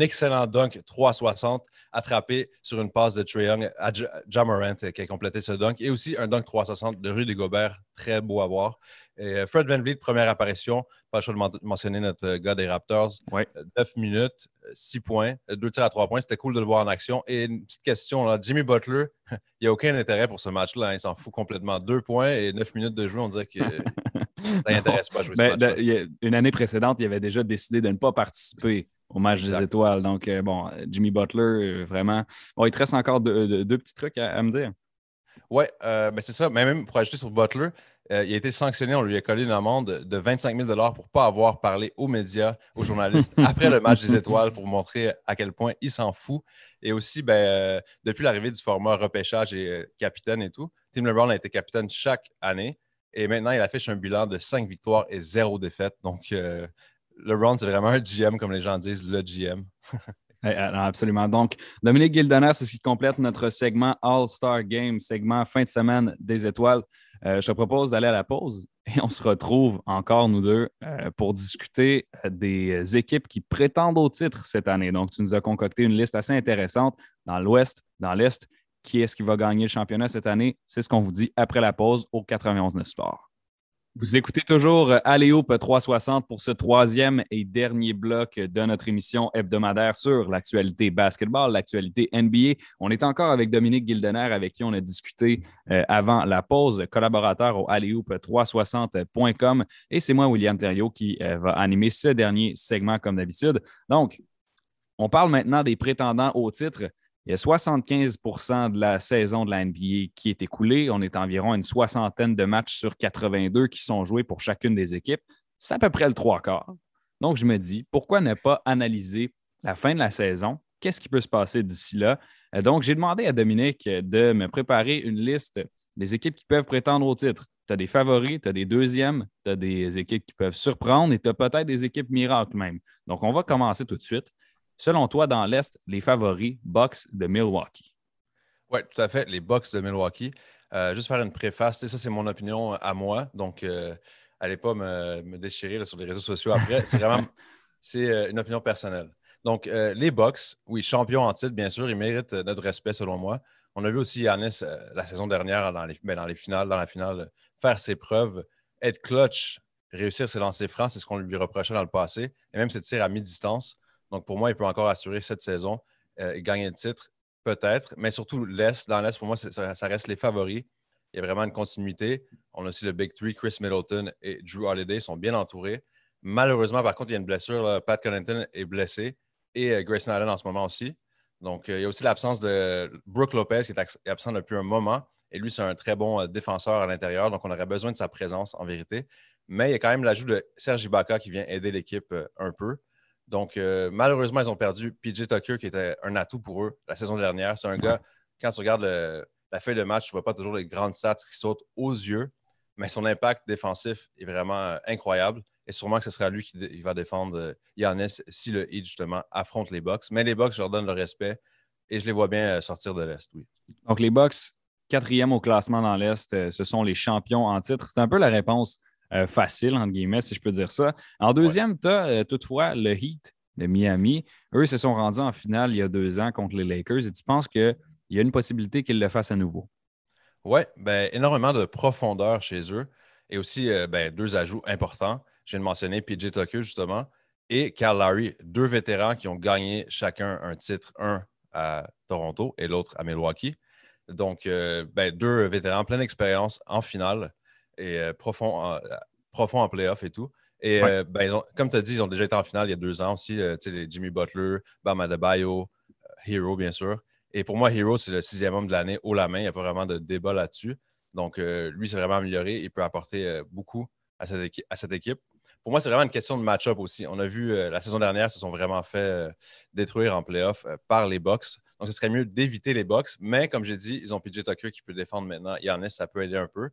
excellent dunk 360 attrapé sur une passe de Trae Young à Jamorant qui a complété ce dunk. Et aussi un dunk 360 de Rudy Gobert, très beau à voir. Et Fred Van Vliet, première apparition, pas le choix de mentionner notre gars des Raptors. 9 minutes, 6 points, 2 tirs à 3 points. C'était cool de le voir en action. Et une petite question, là, Jimmy Butler, il n'y a aucun intérêt pour ce match-là. Hein. Il s'en fout complètement. 2 points et 9 minutes de jeu, on dirait que ça n'intéresse pas à jouer ce match Une année précédente, il avait déjà décidé de ne pas participer au match des étoiles. Donc, euh, bon, Jimmy Butler, euh, vraiment. Bon, il te reste encore deux, petits trucs à, me dire. Oui, euh, ben c'est ça. Mais même pour ajouter sur Butler, il a été sanctionné, on lui a collé une amende de 25 000 pour ne pas avoir parlé aux médias, aux journalistes après le match des étoiles pour montrer à quel point il s'en fout. Et aussi, ben, depuis l'arrivée du format repêchage et capitaine et tout, Tim LeBron a été capitaine chaque année. Et maintenant, il affiche un bilan de 5 victoires et 0 défaites. Donc, LeBron, c'est vraiment un GM, comme les gens disent, le GM. Absolument. Donc, Dominique Gildener, c'est ce qui complète notre segment All-Star Game, segment fin de semaine des étoiles. Euh, je te propose d'aller à la pause et on se retrouve encore, nous deux, euh, pour discuter euh, des équipes qui prétendent au titre cette année. Donc, tu nous as concocté une liste assez intéressante dans l'Ouest, dans l'Est. Qui est-ce qui va gagner le championnat cette année? C'est ce qu'on vous dit après la pause au 91 Sport. Vous écoutez toujours Aléoupe 360 pour ce troisième et dernier bloc de notre émission hebdomadaire sur l'actualité basketball, l'actualité NBA. On est encore avec Dominique Gildener, avec qui on a discuté euh, avant la pause, collaborateur au aléoupe360.com. Et c'est moi, William Thériault, qui euh, va animer ce dernier segment comme d'habitude. Donc, on parle maintenant des prétendants au titre. Il y a 75% de la saison de la NBA qui est écoulée. On est environ une soixantaine de matchs sur 82 qui sont joués pour chacune des équipes. C'est à peu près le trois quarts. Donc, je me dis, pourquoi ne pas analyser la fin de la saison? Qu'est-ce qui peut se passer d'ici là? Euh, donc, j'ai demandé à Dominique de me préparer une liste des équipes qui peuvent prétendre au titre. Tu as des favoris, tu as des deuxièmes, tu as des équipes qui peuvent surprendre et tu as peut-être des équipes miracles même. Donc, on va commencer tout de suite. Selon toi, dans l'Est, les favoris Bucks de Milwaukee? Oui, tout à fait, les Bucks de Milwaukee. Euh, juste faire une préface, ça c'est mon opinion à moi, donc euh, allez pas me, déchirer sur les réseaux sociaux après. C'est vraiment c'est euh, une opinion personnelle. Donc, les Bucks, oui, champions en titre, bien sûr, ils méritent notre respect selon moi. On a vu aussi Yannis la saison dernière dans les, ben, dans les finales, dans la finale, faire ses preuves, être clutch, réussir ses lancers francs, c'est ce qu'on lui reprochait dans le passé, et même ses tirs à mi-distance. Donc, pour moi, il peut encore assurer cette saison euh, gagner le titre, peut-être. Mais surtout, l'Est, dans l'Est, pour moi, ça, reste les favoris. Il y a vraiment une continuité. On a aussi le Big Three, Chris Middleton et Drew Holiday sont bien entourés. Malheureusement, par contre, il y a une blessure. Pat Connaughton est blessé et euh, Grayson Allen en ce moment aussi. Donc, euh, il y a aussi l'absence de Brooke Lopez qui est absent depuis un moment. Et lui, c'est un très bon défenseur à l'intérieur. Donc, on aurait besoin de sa présence en vérité. Mais il y a quand même l'ajout de Serge Ibaka qui vient aider l'équipe un peu. Donc, euh, malheureusement, ils ont perdu PJ Tucker, qui était un atout pour eux la saison dernière. C'est un gars, quand tu regardes la feuille de match, tu ne vois pas toujours les grandes stats qui sautent aux yeux, mais son impact défensif est vraiment euh, incroyable. Et sûrement que ce sera lui qui va défendre euh, Yannis si le Heat, justement, affronte les Bucks. Mais les Bucks, je leur donne le respect et je les vois bien sortir de l'Est, oui. Donc, les Bucks, quatrième au classement dans l'Est, ce sont les champions en titre. C'est un peu la réponse euh, facile, entre guillemets, si je peux dire ça. En deuxième, tu as euh, toutefois le Heat de Miami. Eux se sont rendus en finale il y a deux ans contre les Lakers et tu penses qu'il y a une possibilité qu'ils le fassent à nouveau? Oui, ben, énormément de profondeur chez eux et aussi euh, ben, deux ajouts importants. Je viens de mentionner PJ Tucker, justement, et Carl Larry, deux vétérans qui ont gagné chacun un titre, un à Toronto et l'autre à Milwaukee. Donc, ben, deux vétérans, pleine d'expérience en finale et euh, profond, en, euh, profond en playoff et tout. Et euh, ben, comme tu as dit, ils ont déjà été en finale il y a deux ans aussi. les Jimmy Butler, Bam Adebayo, Hero, bien sûr. Et pour moi, Hero, c'est le sixième homme de l'année haut la main. Il n'y a pas vraiment de débat là-dessus. Donc, lui, c'est vraiment amélioré. Il peut apporter beaucoup à cette, à cette équipe. Pour moi, c'est vraiment une question de match-up aussi. On a vu la saison dernière, ils se sont vraiment fait détruire en playoff par les Bucks. Donc, ce serait mieux d'éviter les Bucks. Mais comme j'ai dit, ils ont PJ Tucker qui peut défendre maintenant. Yannis, ça peut aider un peu.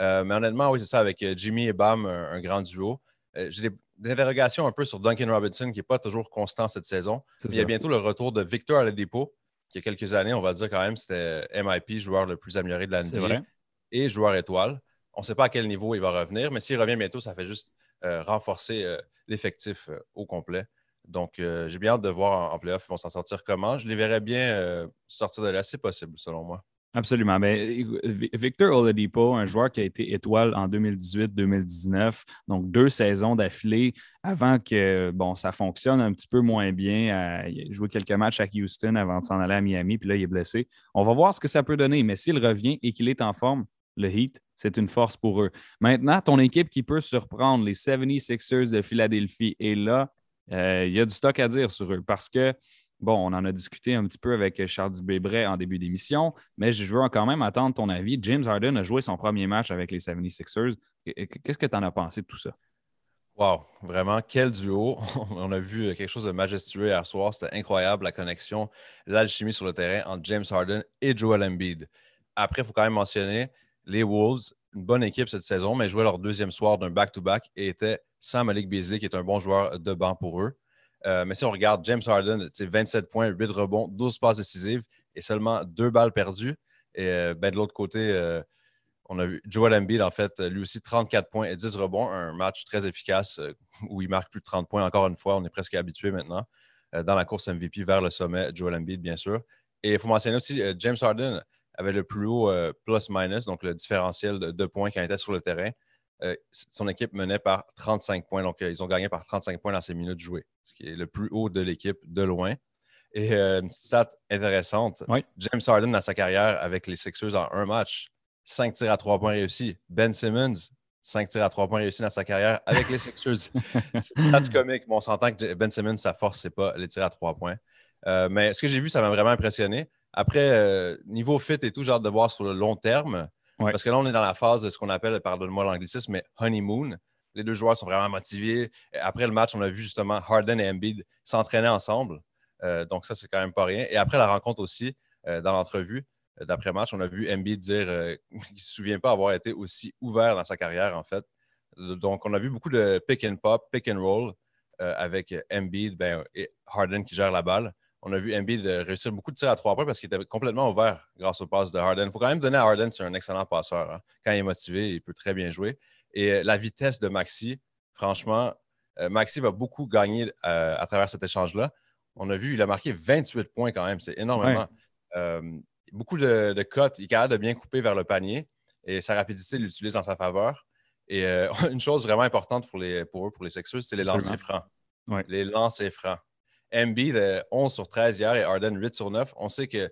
Euh, mais honnêtement, oui, c'est ça, avec euh, Jimmy et Bam, un, grand duo. Euh, j'ai des, interrogations un peu sur Duncan Robinson, qui n'est pas toujours constant cette saison. Il y a bientôt le retour de Victor Aladipo, qui il y a quelques années, on va dire quand même, c'était MIP, joueur le plus amélioré de la NBA, et joueur étoile. On ne sait pas à quel niveau il va revenir, mais s'il revient bientôt, ça fait juste renforcer l'effectif au complet. Donc, j'ai bien hâte de voir en, en playoff, ils vont s'en sortir comment. Je les verrais bien sortir de là, c'est possible, selon moi. Absolument. Ben, Victor Oladipo, un joueur qui a été étoile en 2018-2019, donc deux saisons d'affilée avant que bon, ça fonctionne un petit peu moins bien. il a joué quelques matchs à Houston avant de s'en aller à Miami, puis là, il est blessé. On va voir ce que ça peut donner, mais s'il revient et qu'il est en forme, le Heat, c'est une force pour eux. Maintenant, ton équipe qui peut surprendre, les 76ers de Philadelphie, et là, euh, il y a du stock à dire sur eux parce que Bon, on en a discuté un petit peu avec Charles Dubébret en début d'émission, mais je veux quand même attendre ton avis. James Harden a joué son premier match avec les 76ers. Qu'est-ce que tu en as pensé de tout ça? Wow, vraiment, quel duo. On a vu quelque chose de majestueux hier soir. C'était incroyable, la connexion, l'alchimie sur le terrain entre James Harden et Joel Embiid. Après, il faut quand même mentionner les Wolves, une bonne équipe cette saison, mais jouaient leur deuxième soir d'un back-to-back et étaient sans Malik Beasley, qui est un bon joueur de banc pour eux. Euh, mais si on regarde James Harden, c'est 27 points, 8 rebonds, 12 passes décisives et seulement deux balles perdues. Et euh, ben, de l'autre côté, euh, on a vu Joel Embiid, en fait, lui aussi 34 points et 10 rebonds. Un match très efficace où il marque plus de 30 points encore une fois. On est presque habitué maintenant dans la course MVP vers le sommet. Joel Embiid, bien sûr. Et il faut mentionner aussi James Harden avait le plus haut plus-minus, donc le différentiel de deux points quand il était sur le terrain. Son équipe menait par 35 points. Donc, ils ont gagné par 35 points dans ces minutes jouées, ce qui est le plus haut de l'équipe de loin. Et une stat intéressante, James Harden dans sa carrière avec les Sixers en un match, 5 tirs à 3 points réussis. Ben Simmons, 5 tirs à 3 points réussis dans sa carrière avec les Sixers. c'est comique, mais on s'entend que Ben Simmons, sa force, c'est pas les tirs à 3 points. Euh, mais ce que j'ai vu, ça m'a vraiment impressionné. Après, euh, niveau fit et tout, j'ai hâte de voir sur le long terme. Parce que là, on est dans la phase de ce qu'on appelle, pardonne-moi l'anglicisme, mais honeymoon. Les deux joueurs sont vraiment motivés. Après le match, on a vu justement Harden et Embiid s'entraîner ensemble. Euh, donc, ça, c'est quand même pas rien. Et après la rencontre aussi, dans l'entrevue, euh, d'après-match, on a vu Embiid dire euh, qu'il ne se souvient pas avoir été aussi ouvert dans sa carrière, en fait. Donc, on a vu beaucoup de pick and pop, pick and roll euh, avec Embiid ben, et Harden qui gère la balle. On a vu Embiid réussir beaucoup de tirs à trois points parce qu'il était complètement ouvert grâce au pass de Harden. Il faut quand même donner à Harden, c'est un excellent passeur. Hein. Quand il est motivé, il peut très bien jouer. Et la vitesse de Maxi, franchement, Maxi va beaucoup gagner à travers cet échange-là. On a vu, il a marqué 28 points quand même. C'est énormément beaucoup de, de cotes. Il est capable de bien couper vers le panier et sa rapidité il l'utilise en sa faveur. Et euh, une chose vraiment importante pour, les, pour eux, pour les sexuels, c'est les lancers francs. Les lancers francs. MB, 11 sur 13 hier et Arden 8 sur 9. On sait que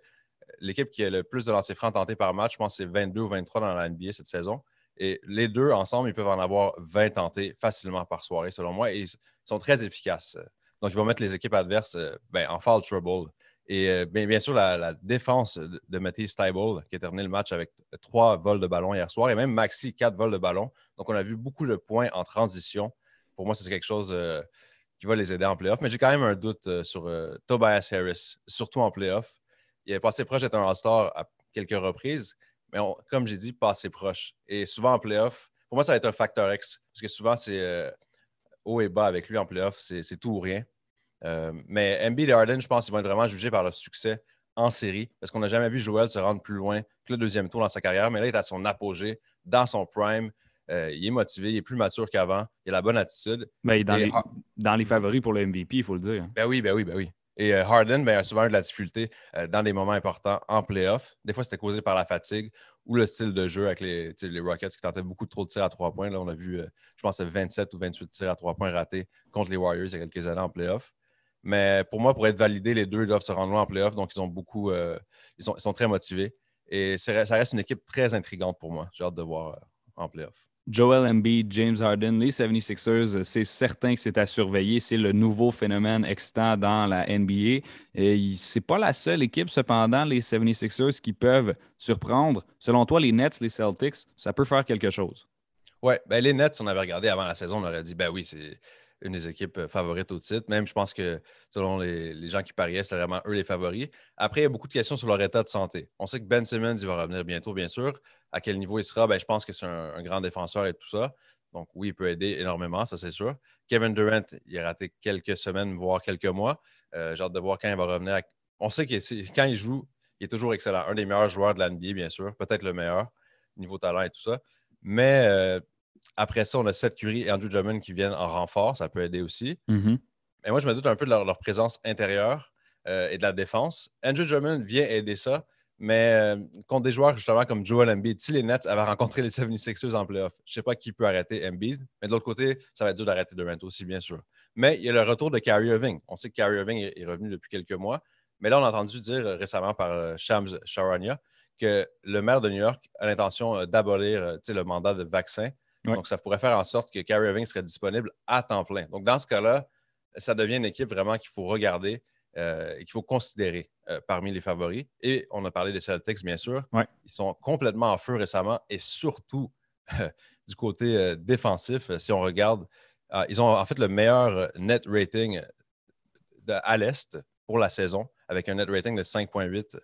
l'équipe qui a le plus de lancers francs tentés par match, je pense que c'est 22 ou 23 dans la NBA cette saison. Et les deux ensemble, ils peuvent en avoir 20 tentés facilement par soirée, selon moi. Et ils sont très efficaces. Donc, ils vont mettre les équipes adverses euh, ben, en foul trouble. Et euh, bien, sûr, la, défense de Matisse Steibold, qui a terminé le match avec trois vols de ballon hier soir, et même Maxi, quatre vols de ballon. Donc, on a vu beaucoup de points en transition. Pour moi, c'est quelque chose euh, qui va les aider en playoff. Mais j'ai quand même un doute euh, sur Tobias Harris, surtout en playoff. Il est passé proche d'être un All-Star à quelques reprises, mais comme j'ai dit, pas assez proche. Et souvent en playoff, pour moi, ça va être un facteur X, parce que souvent, c'est haut et bas avec lui en playoff, c'est tout ou rien. Euh, mais Embiid et Harden, je pense qu'ils vont être vraiment jugés par leur succès en série parce qu'on n'a jamais vu Joel se rendre plus loin que le deuxième tour dans sa carrière. Mais là, il est à son apogée, dans son prime. Euh, il est motivé, il est plus mature qu'avant, il a la bonne attitude. Mais dans, les, dans les favoris pour le MVP, il faut le dire. Ben oui, ben oui, ben oui. Et euh, Harden ben, a souvent eu de la difficulté dans des moments importants en playoff. Des fois, c'était causé par la fatigue ou le style de jeu avec les, les Rockets qui tentaient beaucoup trop de tirs à trois points. Là, on a vu, je pense, 27 ou 28 tirs à trois points ratés contre les Warriors il y a quelques années en playoff. Mais pour moi, pour être validé, les deux doivent se rendre loin en playoff. Donc, ils ont beaucoup. Euh, ils, sont, très motivés. Et ça reste une équipe très intrigante pour moi. J'ai hâte de voir euh, en playoff. Joel Embiid, James Harden, les 76ers, c'est certain que c'est à surveiller. C'est le nouveau phénomène extant dans la NBA. Et c'est pas la seule équipe, cependant, les 76ers, qui peuvent surprendre. Selon toi, les Nets, les Celtics, ça peut faire quelque chose? Oui, ben les Nets, on avait regardé avant la saison, on aurait dit, ben oui, c'est une des équipes euh, favorites au titre. Même, je pense que selon les, gens qui pariaient, c'est vraiment eux les favoris. Après, il y a beaucoup de questions sur leur état de santé. On sait que Ben Simmons, il va revenir bientôt, bien sûr. À quel niveau il sera? Ben, je pense que c'est un, grand défenseur et tout ça. Donc, oui, il peut aider énormément, ça, c'est sûr. Kevin Durant, il a raté quelques semaines, voire quelques mois. Euh, j'ai hâte de voir quand il va revenir. On sait que quand il joue, il est toujours excellent. Un des meilleurs joueurs de l'NBA, bien sûr. Peut-être le meilleur, niveau talent et tout ça. Mais euh, après ça, on a Seth Curry et Andrew Drummond qui viennent en renfort. Ça peut aider aussi. Mm-hmm. Mais moi, je me doute un peu de leur, présence intérieure euh, et de la défense. Andrew Drummond vient aider ça. Mais euh, contre des joueurs justement comme Joel Embiid, si les Nets avaient rencontré les 76ers en playoff, je ne sais pas qui peut arrêter Embiid. Mais de l'autre côté, ça va être dur d'arrêter Durant aussi, bien sûr. Mais il y a le retour de Kyrie Irving. On sait que Kyrie Irving est revenu depuis quelques mois. Mais là, on a entendu dire euh, récemment par Shams Charania que le maire de New York a l'intention d'abolir le mandat de vaccin donc, ça pourrait faire en sorte que Kyrie Irving serait disponible à temps plein. Donc, dans ce cas-là, ça devient une équipe vraiment qu'il faut regarder. Et qu'il faut considérer parmi les favoris. Et on a parlé des Celtics, bien sûr. Ils sont complètement en feu récemment et surtout du côté défensif, si on regarde, ils ont en fait le meilleur net rating à l'Est pour la saison, avec un net rating de 5,8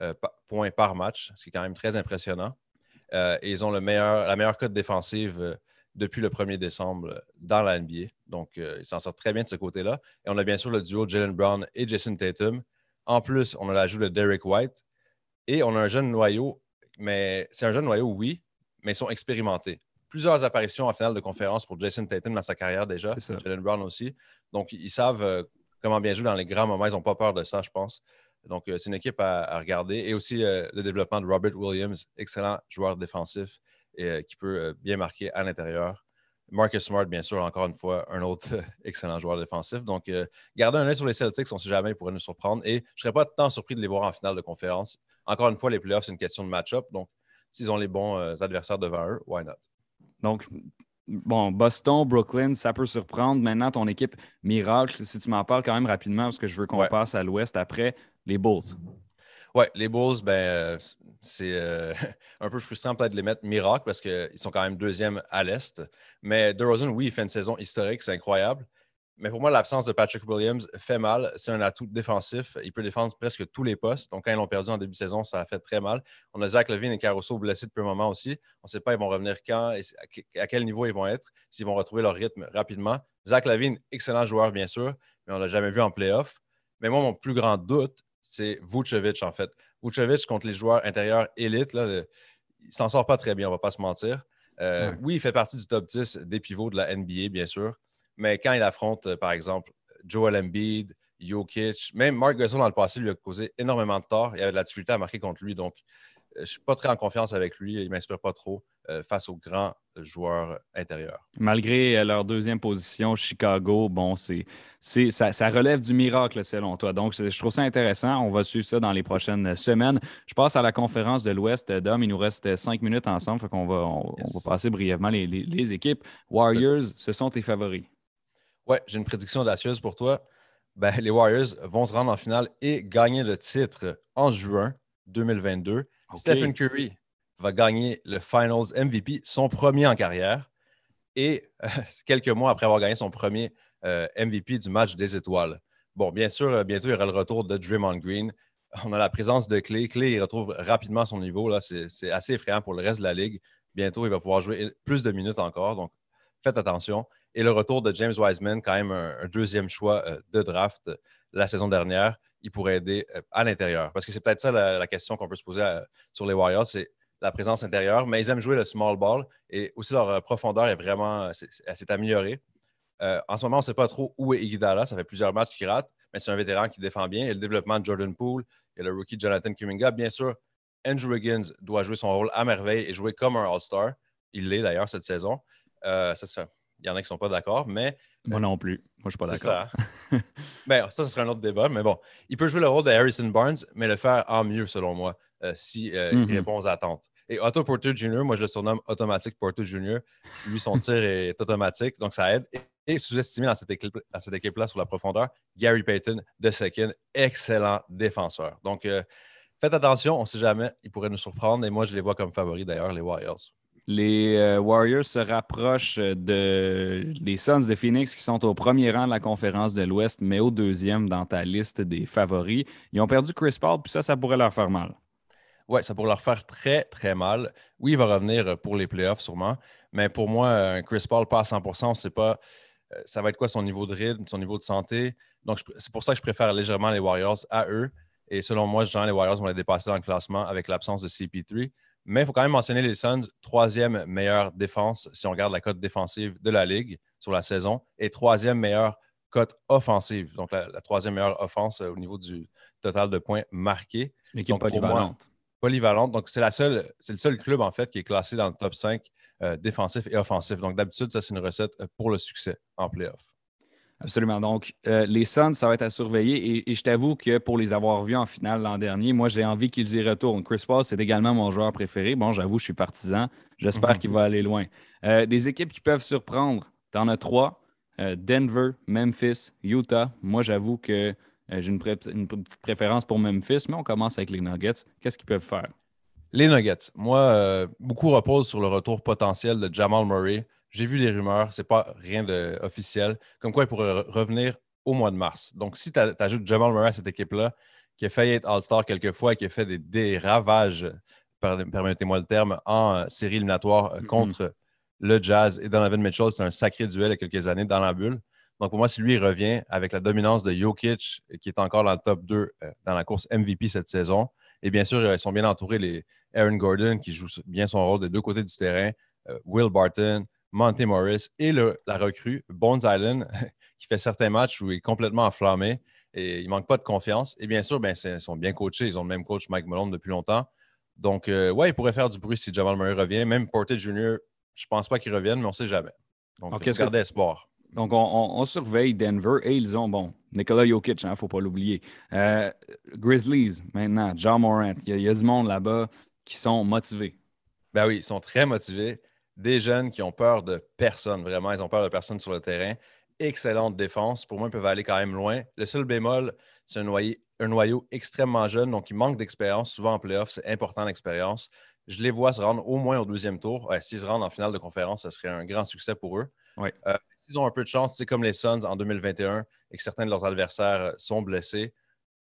euh, points par match, ce qui est quand même très impressionnant. Euh, et ils ont le meilleur, la meilleure cote défensive euh, depuis le 1er décembre dans la NBA. Donc, ils s'en sortent très bien de ce côté-là. Et on a bien sûr le duo Jalen Brown et Jason Tatum. En plus, on a l'ajout de Derek White. Et on a un jeune noyau, mais c'est un jeune noyau, oui, mais ils sont expérimentés. Plusieurs apparitions en finale de conférence pour Jason Tatum dans sa carrière déjà. Jalen Brown aussi. Donc, ils savent comment bien jouer dans les grands moments. Ils n'ont pas peur de ça, je pense. Donc, euh, c'est une équipe à, regarder. Et aussi euh, le développement de Robert Williams, excellent joueur défensif et euh, qui peut bien marquer à l'intérieur. Marcus Smart, bien sûr, encore une fois, un autre excellent joueur défensif. Donc, gardez un œil sur les Celtics, on ne sait jamais, ils pourraient nous surprendre. Et je ne serais pas tant surpris de les voir en finale de conférence. Encore une fois, les playoffs, c'est une question de match-up. Donc, s'ils ont les bons adversaires devant eux, why not? Donc, bon, Boston, Brooklyn, ça peut surprendre. Maintenant, ton équipe miracle, si tu m'en parles quand même rapidement, parce que je veux qu'on passe à l'ouest après, les Bulls. Oui, les Bulls, ben, euh, c'est euh, un peu frustrant peut-être de les mettre miracle parce qu'ils sont quand même deuxième à l'Est. Mais DeRozan, oui, il fait une saison historique, c'est incroyable. Mais pour moi, l'absence de Patrick Williams fait mal. C'est un atout défensif. Il peut défendre presque tous les postes. Donc, quand ils l'ont perdu en début de saison, ça a fait très mal. On a Zach Levine et Caruso blessés depuis un moment aussi. On ne sait pas ils vont revenir quand et à quel niveau ils vont être, s'ils vont retrouver leur rythme rapidement. Zach Levine, excellent joueur, bien sûr, mais on ne l'a jamais vu en playoff. Mais moi, mon plus grand doute, c'est Vucevic, en fait. Vucevic contre les joueurs intérieurs élites, là, il s'en sort pas très bien, on ne va pas se mentir. Euh, oui, il fait partie du top 10 des pivots de la NBA, bien sûr. Mais quand il affronte, euh, par exemple, Joel Embiid, Jokic, même Mark Gasol dans le passé lui a causé énormément de tort. Il avait de la difficulté à marquer contre lui. Donc, euh, je ne suis pas très en confiance avec lui. Il ne m'inspire pas trop face aux grands joueurs intérieurs. Malgré leur deuxième position, Chicago, bon, c'est, ça, ça, relève du miracle selon toi. Donc, je trouve ça intéressant. On va suivre ça dans les prochaines semaines. Je passe à la conférence de l'Ouest. Dom, il nous reste cinq minutes ensemble. Fait qu'on va, on, va passer brièvement les, les équipes. Warriors, ce sont tes favoris. Ouais, j'ai une prédiction audacieuse pour toi. Ben, les Warriors vont se rendre en finale et gagner le titre en juin 2022. Stephen Curry va gagner le Finals MVP, son premier en carrière. Et quelques mois après avoir gagné son premier euh, MVP du match des étoiles. Bon, bien sûr, euh, bientôt, il y aura le retour de Draymond Green. On a la présence de Clay. Clay, il retrouve rapidement son niveau. Là, c'est assez effrayant pour le reste de la ligue. Bientôt, il va pouvoir jouer plus de minutes encore. Donc, faites attention. Et le retour de James Wiseman, quand même un, deuxième choix euh, de draft la saison dernière, il pourrait aider euh, à l'intérieur. Parce que c'est peut-être ça la, question qu'on peut se poser euh, sur les Warriors, c'est la présence intérieure. Mais ils aiment jouer le small ball et aussi leur profondeur est vraiment, s'est améliorée. en ce moment, on ne sait pas trop où est Iguodala. Ça fait plusieurs matchs qu'il rate, mais c'est un vétéran qui défend bien. Et le développement de Jordan Poole et le rookie Jonathan Kuminga, bien sûr, Andrew Wiggins doit jouer son rôle à merveille et jouer comme un All-Star. Il l'est d'ailleurs cette saison. ça, ça, il y en a qui ne sont pas d'accord, mais. Moi non plus. Moi, je ne suis pas d'accord. Ça. ben, ça, ce serait un autre débat. Mais bon, il peut jouer le rôle de Harrison Barnes, mais le faire en mieux, selon moi, euh, si, euh, mhm. répond aux attentes. Et Otto Porter Jr., moi, je le surnomme Automatique Porter Jr. Lui, son tir est automatique, donc ça aide. Et, sous-estimé dans cette équipe-là sur la profondeur, Gary Payton, de second, excellent défenseur. Donc, euh, faites attention, on ne sait jamais, il pourrait nous surprendre. Et moi, je les vois comme favoris, d'ailleurs, les Warriors. Les euh, Warriors se rapprochent de les Suns de Phoenix qui sont au premier rang de la conférence de l'Ouest, mais au deuxième dans ta liste des favoris. Ils ont perdu Chris Paul, puis ça, ça pourrait leur faire mal. Oui, ça pourrait leur faire très, très mal. Oui, il va revenir pour les playoffs sûrement, mais pour moi, Chris Paul pas à 100% on ne sait pas euh, ça va être quoi son niveau de rythme, son niveau de santé. Donc, c'est pour ça que je préfère légèrement les Warriors à eux. Et selon moi, genre, les Warriors vont les dépasser dans le classement avec l'absence de CP3. Mais il faut quand même mentionner les Suns, troisième meilleure défense si on regarde la cote défensive de la Ligue sur la saison et troisième meilleure cote offensive. Donc la, troisième meilleure offense euh, au niveau du total de points marqués. Une équipe polyvalente. Polyvalente. Donc c'est seule, c'est le seul club en fait qui est classé dans le top 5 euh, défensif et offensif. Donc d'habitude, ça c'est une recette euh, pour le succès en playoff. Absolument. Donc, euh, les Suns, ça va être à surveiller. Et, je t'avoue que pour les avoir vus en finale l'an dernier, moi, j'ai envie qu'ils y retournent. Chris Paul, c'est également mon joueur préféré. Bon, j'avoue, je suis partisan. J'espère mhm. qu'il va aller loin. Euh, des équipes qui peuvent surprendre, tu en as trois. Euh, Denver, Memphis, Utah. Moi, j'avoue que j'ai une, petite préférence pour Memphis, mais on commence avec les Nuggets. Qu'est-ce qu'ils peuvent faire? Les Nuggets. Moi, beaucoup reposent sur le retour potentiel de Jamal Murray. J'ai vu des rumeurs, c'est pas rien d'officiel, comme quoi il pourrait revenir au mois de mars. Donc, si tu ajoutes Jamal Murray à cette équipe-là, qui a failli être All-Star quelques fois et qui a fait des, ravages, permettez-moi le terme, en euh, série éliminatoire euh, mm-hmm. contre le Jazz et Donovan Mitchell, c'est un sacré duel il y a quelques années dans la bulle. Donc, pour moi, si lui revient avec la dominance de Jokic, qui est encore dans le top 2 euh, dans la course MVP cette saison, et bien sûr, ils sont bien entourés, les Aaron Gordon, qui joue bien son rôle des deux côtés du terrain, Will Barton, Monte Morris et la recrue Bones Island, qui fait certains matchs où il est complètement enflammé et il ne manque pas de confiance. Et bien sûr, ben, ils sont bien coachés. Ils ont le même coach, Mike Malone, depuis longtemps. Donc, euh, ouais, il pourrait faire du bruit si Jamal Murray revient. Même Porter Jr., je ne pense pas qu'il revienne, mais on ne sait jamais. Donc, okay, garder espoir. Donc, on, surveille Denver et ils ont, bon, Nikola Jokic, il hein, ne faut pas l'oublier. Euh, Grizzlies, maintenant, John Morant. Il y, a, du monde là-bas qui sont motivés. Ben oui, ils sont très motivés. Des jeunes qui ont peur de personne, vraiment. Ils ont peur de personne sur le terrain excellente défense. Pour moi, ils peuvent aller quand même loin. Le seul bémol, c'est un, noyau, extrêmement jeune, donc il manque d'expérience. Souvent en playoff, c'est important l'expérience. Je les vois se rendre au moins au deuxième tour. S'ils se rendent en finale de conférence, ce serait un grand succès pour eux. Euh, s'ils ont un peu de chance, c'est comme les Suns en 2021 et que certains de leurs adversaires euh, sont blessés,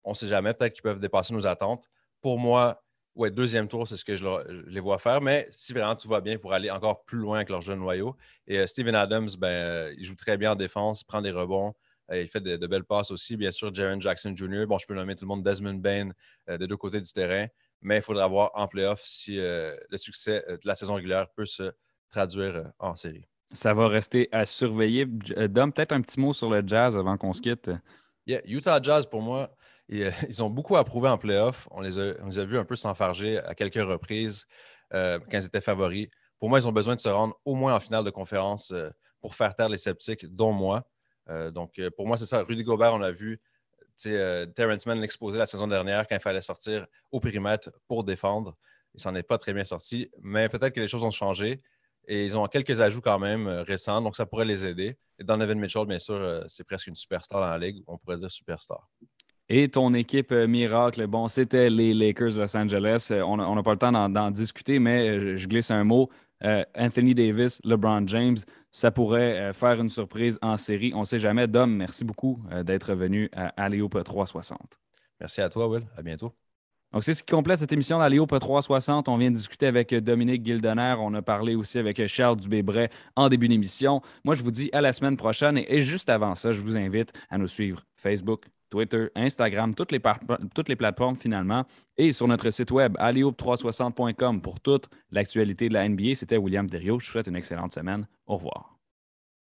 on ne sait jamais. Peut-être qu'ils peuvent dépasser nos attentes. Pour moi, ouais, deuxième tour, c'est ce que je, les vois faire. Mais si vraiment tout va bien pour aller encore plus loin avec leur jeune noyau. Et euh, Steven Adams, ben, euh, il joue très bien en défense, prend des rebonds. Il fait de, belles passes aussi. Bien sûr, Jaron Jackson Jr. Bon, je peux nommer tout le monde Desmond Bain de deux côtés du terrain. Mais il faudra voir en playoff si le succès de la saison régulière peut se traduire en série. Ça va rester à surveiller. Dom, peut-être un petit mot sur le jazz avant qu'on se quitte. Utah Jazz, pour moi, euh, ils ont beaucoup approuvé en playoff. On les, a, on les a vus un peu s'enfarger à quelques reprises euh, quand ils étaient favoris. Pour moi, ils ont besoin de se rendre au moins en finale de conférence euh, pour faire taire les sceptiques, dont moi. donc, pour moi, c'est ça. Rudy Gobert, on a vu Terrence Mann l'exposer la saison dernière quand il fallait sortir au périmètre pour défendre. Il s'en est pas très bien sorti, mais peut-être que les choses ont changé. Et ils ont quelques ajouts quand même récents, donc ça pourrait les aider. Et Donovan Mitchell, bien sûr, c'est presque une superstar dans la ligue. On pourrait dire superstar. Et ton équipe euh, miracle, bon, c'était les Lakers de Los Angeles. Euh, on n'a pas le temps d'en discuter, mais euh, je glisse un mot. Anthony Davis, LeBron James, ça pourrait faire une surprise en série. On ne sait jamais. Dom, merci beaucoup d'être venu à Aléope 360. Merci à toi, Will. À bientôt. Donc, c'est ce qui complète cette émission d'Aléope 360. On vient de discuter avec Dominique Gildener. On a parlé aussi avec Charles Dubébret en début d'émission. Moi, je vous dis à la semaine prochaine. Et juste avant ça, je vous invite à nous suivre Facebook, Twitter, Instagram, toutes les, plateformes finalement, et sur notre site web alioup360.com pour toute l'actualité de la NBA. C'était William Thériault. Je vous souhaite une excellente semaine. Au revoir.